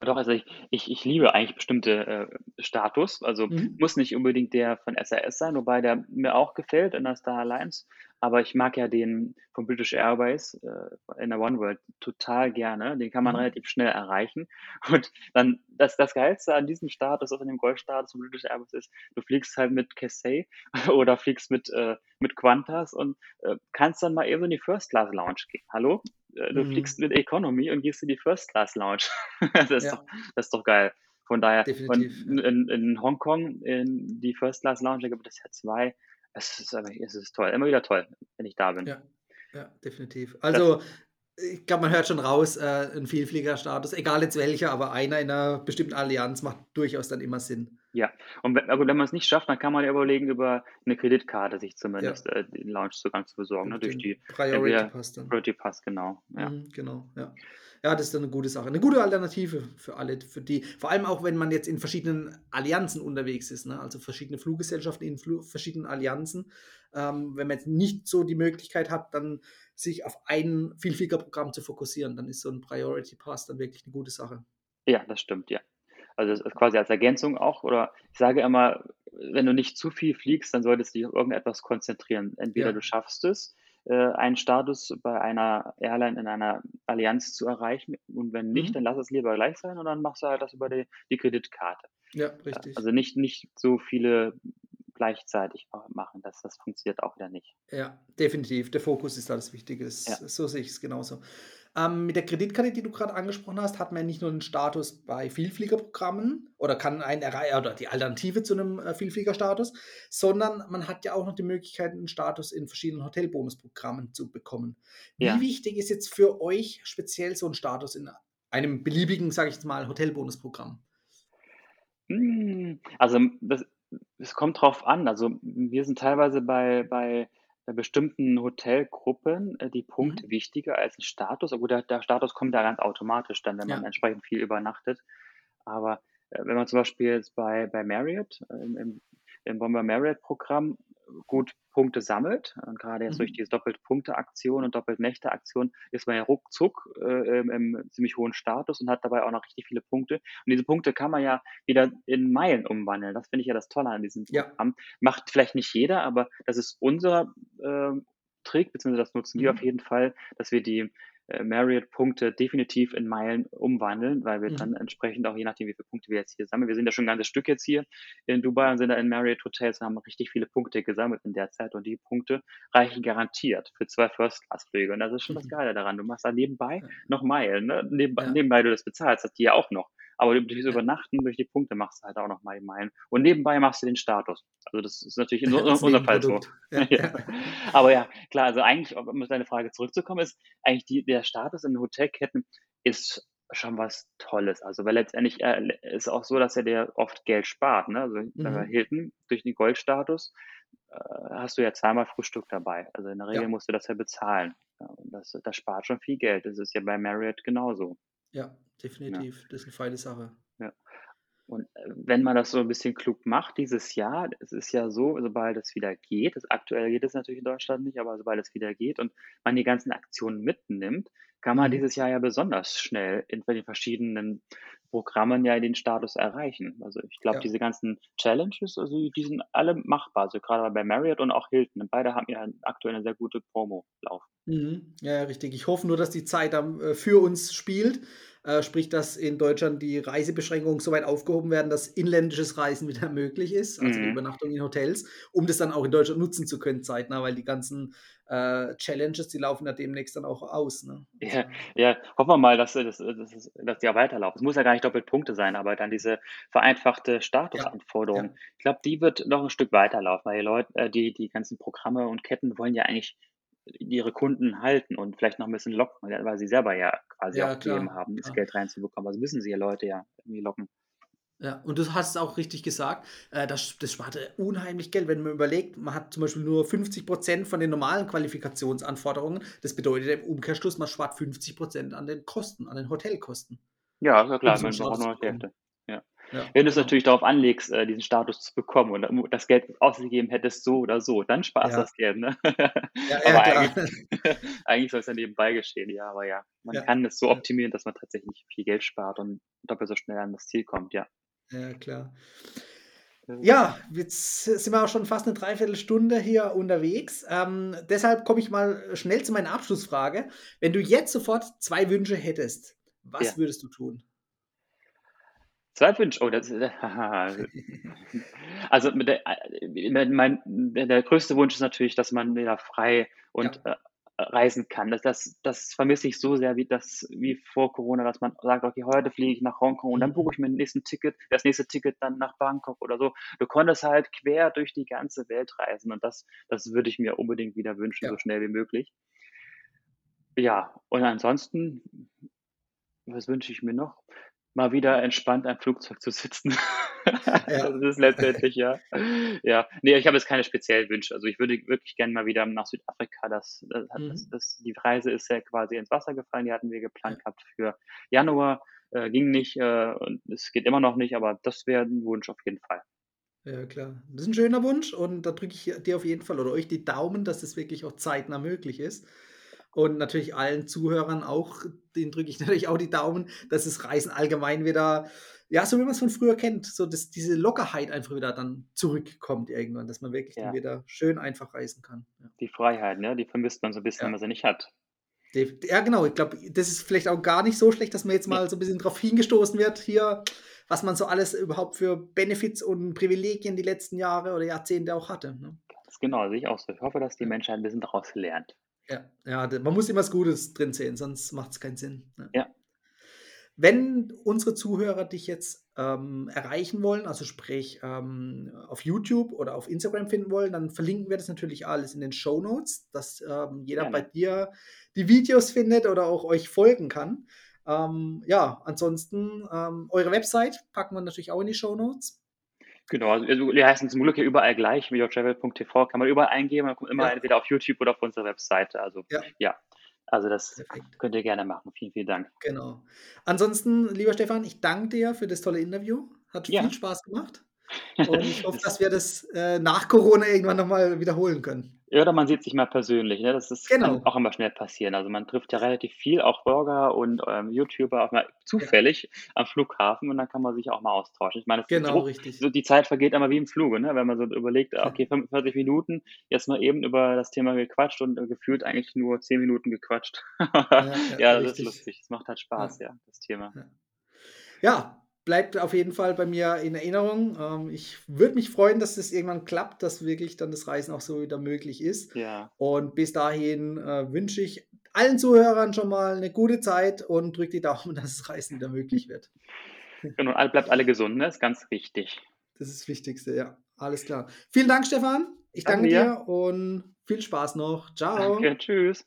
Doch, also ich, ich, ich liebe eigentlich bestimmte äh, Status. Also
Mhm.
muss nicht unbedingt der von SAS sein, wobei der mir auch gefällt in der Star Alliance. Aber ich mag ja den von British Airways äh, in der One World total gerne. Den kann man
Mhm.
relativ schnell erreichen. *laughs* Und dann, das, das Geilste an diesem Status, also an dem Goldstatus von British Airways ist, du fliegst halt mit Cathay *laughs* oder fliegst mit, äh, mit Qantas und äh, kannst dann mal eben in die First Class Lounge gehen. Hallo? Äh, Du
Mhm.
fliegst mit Economy und gehst in die First Class Lounge. *laughs* das, ist
Ja.
doch, das ist doch geil. Von daher,
Definitiv, ja.
in, in Hongkong, in die First Class Lounge, da gibt es ja zwei. Es ist, es ist toll, immer wieder toll, wenn ich da bin.
Ja, ja, definitiv. Also, ich glaube, man hört schon raus, äh, ein Vielfliegerstatus, egal jetzt welcher, aber einer in einer bestimmten Allianz macht durchaus dann immer Sinn.
Ja, und wenn, aber wenn man es nicht schafft, dann kann man ja überlegen, über eine Kreditkarte sich zumindest äh, den Loungezugang zu besorgen, ne, durch die
Priority Pass dann.
Priority Pass, genau. Ja.
Mhm, genau, ja. Ja, das ist dann eine gute Sache. Eine gute Alternative für alle, für die, vor allem auch wenn man jetzt in verschiedenen Allianzen unterwegs ist, ne? also verschiedene Fluggesellschaften in Flu verschiedenen Allianzen. Ähm, wenn man jetzt nicht so die Möglichkeit hat, dann sich auf ein Vielfliegerprogramm zu fokussieren, dann ist so ein Priority Pass dann wirklich eine gute Sache.
Ja, das stimmt, ja. Also es ist quasi als Ergänzung auch, oder ich sage immer, wenn du nicht zu viel fliegst, dann solltest du dich auf irgendetwas konzentrieren. Entweder
Ja.
du schaffst es, einen Status bei einer Airline in einer Allianz zu erreichen und wenn nicht,
Mhm.
dann lass es lieber gleich sein und dann machst du halt das über die, die Kreditkarte.
Ja, richtig.
Also nicht, nicht so viele gleichzeitig machen, das, das funktioniert auch wieder nicht.
Ja, definitiv. Der Fokus ist da das Wichtige.
Ja.
So sehe ich es genauso. Ähm, mit der Kreditkarte, die du gerade angesprochen hast, hat man ja nicht nur einen Status bei Vielfliegerprogrammen oder kann erreichen oder die Alternative zu einem äh, Vielfliegerstatus, sondern man hat ja auch noch die Möglichkeit, einen Status in verschiedenen Hotelbonusprogrammen zu bekommen. Wie
Ja.
wichtig ist jetzt für euch speziell so ein Status in einem beliebigen, sage ich jetzt mal, Hotelbonusprogramm?
Hm, also das, es kommt drauf an. Also wir sind teilweise bei, bei bei bestimmten Hotelgruppen äh, die Punkte
Mhm.
wichtiger als ein Status. Aber gut, der, der Status kommt ja ganz automatisch dann, wenn man
Ja.
entsprechend viel übernachtet. Aber äh, wenn man zum Beispiel jetzt bei, bei Marriott, äh, im, im, Bomber Marriott-Programm gut Punkte sammelt, und gerade jetzt durch
Mhm.
diese Doppelt-Punkte-Aktion und Doppelt-Nächte-Aktion ist man ja ruckzuck äh, im, im ziemlich hohen Status und hat dabei auch noch richtig viele Punkte. Und diese Punkte kann man ja wieder in Meilen umwandeln. Das finde ich ja das Tolle an diesem
Ja.
Programm. Macht vielleicht nicht jeder, aber das ist unser ähm, Trick, beziehungsweise das nutzen wir
Mhm.
auf jeden Fall, dass wir die äh, Marriott-Punkte definitiv in Meilen umwandeln, weil wir
Mhm.
dann entsprechend auch, je nachdem, wie viele Punkte wir jetzt hier sammeln, wir sind ja schon ein ganzes Stück jetzt hier in Dubai und sind da in Marriott-Hotels und haben richtig viele Punkte gesammelt in der Zeit und die Punkte reichen garantiert für zwei First-Class-Flüge und das ist schon das
Mhm.
Geile daran. Du machst da nebenbei
Ja.
noch Meilen, ne? nebenbei,
Ja.
nebenbei du das bezahlst, das die ja auch noch. Aber durch das. Übernachten, durch die Punkte machst du halt auch noch mal die Meilen. Und nebenbei machst du den Status. Also das ist natürlich in *laughs* unserem Fall so. *laughs*
Ja,
Ja. Aber ja, klar, also eigentlich, um auf deine Frage zurückzukommen, ist eigentlich die, der Status in den Hotelketten ist schon was Tolles. Also, weil letztendlich äh, ist auch so, dass er dir oft Geld spart. Ne? Also mhm. Hilton durch den Goldstatus äh, hast du ja zweimal Frühstück dabei. Also in der Regel ja. musst du das ja bezahlen. Ja, das, das spart schon viel Geld. Das ist ja bei Marriott genauso.
Ja, definitiv. Ja. Das ist eine feine Sache.
Ja. Und äh, wenn man das so ein bisschen klug macht dieses Jahr, es ist ja so, sobald es wieder geht, das aktuell geht es natürlich in Deutschland nicht, aber sobald es wieder geht und man die ganzen Aktionen mitnimmt, kann man mhm. dieses Jahr ja besonders schnell in den verschiedenen Programmen ja den Status erreichen. Also ich glaube, ja. diese ganzen Challenges, also die sind alle machbar. Also gerade bei Marriott und auch Hilton. Beide haben ja aktuell eine sehr gute Promo laufen.
Mhm. Ja, richtig. Ich hoffe nur, dass die Zeit äh, für uns spielt äh, sprich, dass in Deutschland die Reisebeschränkungen so weit aufgehoben werden, dass inländisches Reisen wieder *laughs* möglich ist, also die mhm. Übernachtung in Hotels, um das dann auch in Deutschland nutzen zu können, zeitnah, weil die ganzen äh, Challenges, die laufen ja demnächst dann auch aus. Ne?
Ja, ja, hoffen wir mal, dass, dass, dass, dass die auch weiterlaufen. Es muss ja gar nicht doppelt Punkte sein, aber dann diese vereinfachte Statusanforderung, ja, ja. ich glaube, die wird noch ein Stück weiterlaufen, weil die Leute, äh, die, die ganzen Programme und Ketten wollen ja eigentlich ihre Kunden halten und vielleicht noch ein bisschen locken, weil sie selber ja quasi ja, auch Themen haben, das. Geld reinzubekommen. Also müssen sie ja Leute ja irgendwie locken.
Ja, und du hast es auch richtig gesagt, äh, das, das spart unheimlich Geld, wenn man überlegt, man hat zum Beispiel nur 50 Prozent von den normalen Qualifikationsanforderungen. Das bedeutet im Umkehrschluss, man spart 50 Prozent an den Kosten, an den Hotelkosten.
Ja, ist ja klar, man braucht nur die Hälfte. Ja, Wenn du es genau. natürlich darauf anlegst, äh, diesen Status zu bekommen und das Geld ausgegeben hättest, so oder so, dann sparst du ja. das Geld. Ne? Ja, *laughs* aber eigentlich, *laughs* eigentlich soll es ja nebenbei geschehen, ja. Aber ja, man kann es so optimieren, dass man tatsächlich viel Geld spart und doppelt so schnell an das Ziel kommt, ja.
Ja, klar. Ja, jetzt sind wir auch schon fast eine Dreiviertelstunde hier unterwegs. Ähm, deshalb komme ich mal schnell zu meiner Abschlussfrage. Wenn du jetzt sofort zwei Wünsche hättest, was ja. würdest du tun?
Zwei Wünsche. Oh, das ist. *laughs* also der, äh, mein, der größte Wunsch ist natürlich, dass man wieder frei und ja. Reisen kann. Das, das, das vermisse ich so sehr wie das wie vor Corona, dass man sagt, okay, heute fliege ich nach Hongkong und dann mhm. buche ich mir nächsten Ticket, das nächste Ticket dann nach Bangkok oder so. Du konntest halt quer durch die ganze Welt reisen und das, das würde ich mir unbedingt wieder wünschen, ja. so schnell wie möglich. Ja, und ansonsten, was wünsche ich mir noch? Mal wieder entspannt am Flugzeug zu sitzen. *laughs* Ja. das ist letztendlich, ja. Ja, nee, ich habe jetzt keine speziellen Wünsche. Also ich würde wirklich gerne mal wieder nach Südafrika. Das, das, mhm. das, das, die Reise ist ja quasi ins Wasser gefallen. Die hatten wir geplant gehabt für Januar. Äh, ging nicht äh, und es geht immer noch nicht, aber das wäre ein Wunsch auf jeden Fall.
Ja, klar. Das ist ein schöner Wunsch und da drücke ich dir auf jeden Fall oder euch die Daumen, dass das wirklich auch zeitnah möglich ist. Und natürlich allen Zuhörern auch, denen drücke ich *laughs* natürlich auch die Daumen, dass das Reisen allgemein wieder, ja, so wie man es von früher kennt, so dass diese Lockerheit einfach wieder dann zurückkommt irgendwann, dass man wirklich ja. dann wieder schön einfach reisen kann.
Ja. Die Freiheit, ne? die vermisst man so ein bisschen, ja. wenn man sie nicht hat.
Ja, genau. Ich glaube, das ist vielleicht auch gar nicht so schlecht, dass man jetzt mal so ein bisschen drauf hingestoßen wird, hier, was man so alles überhaupt für Benefits und Privilegien die letzten Jahre oder Jahrzehnte auch hatte. Ne?
Ganz genau, sehe ich auch so. Ich hoffe, dass die Menschheit ein bisschen daraus lernt.
Ja, ja, man muss immer was Gutes drin sehen, sonst macht es keinen Sinn.
Ne? Ja.
Wenn unsere Zuhörer dich jetzt ähm, erreichen wollen, also sprich ähm, auf YouTube oder auf Instagram finden wollen, dann verlinken wir das natürlich alles in den Show Notes, dass ähm, jeder Gerne. bei dir die Videos findet oder auch euch folgen kann. Ähm, ja, ansonsten ähm, eure Website packen wir natürlich auch in die Show Notes.
Genau, also, die heißen zum Glück ja überall gleich, videotravel.tv kann man überall eingeben, man kommt immer ja. entweder auf YouTube oder auf unsere Webseite. Also ja, ja. also das Perfekt. könnt ihr gerne machen. Vielen, vielen Dank.
Genau. Ansonsten, lieber Stefan, ich danke dir für das tolle Interview. Hat ja. viel Spaß gemacht. *laughs* Und ich hoffe, dass wir das äh, nach Corona irgendwann nochmal wiederholen können.
Ja, oder man sieht sich mal persönlich, ne? Das ist, genau. kann auch immer schnell passieren. Also man trifft ja relativ viel, auch Blogger und ähm, YouTuber auch mal zufällig ja. am Flughafen und dann kann man sich auch mal austauschen. Ich meine,
genau, so, richtig.
So, die Zeit vergeht immer wie im Fluge, ne? Wenn man so überlegt, okay, 45 Minuten, jetzt mal eben über das Thema gequatscht und äh, gefühlt eigentlich nur 10 Minuten gequatscht. *laughs* ja, ja, ja das ist lustig. Es macht halt Spaß, ja, das Thema.
Ja, bleibt auf jeden Fall bei mir in Erinnerung. Ähm, ich würde mich freuen, dass das irgendwann klappt, dass wirklich dann das Reisen auch so wieder möglich ist.
Ja.
Und bis dahin äh, wünsche ich allen Zuhörern schon mal eine gute Zeit und drücke die Daumen, *laughs* dass das Reisen wieder möglich wird.
Genau, und bleibt alle gesund, ne? Das ist ganz wichtig.
Das ist das Wichtigste, ja. Alles klar. Vielen Dank, Stefan. Ich danke, danke dir und viel Spaß noch. Ciao.
Danke, tschüss.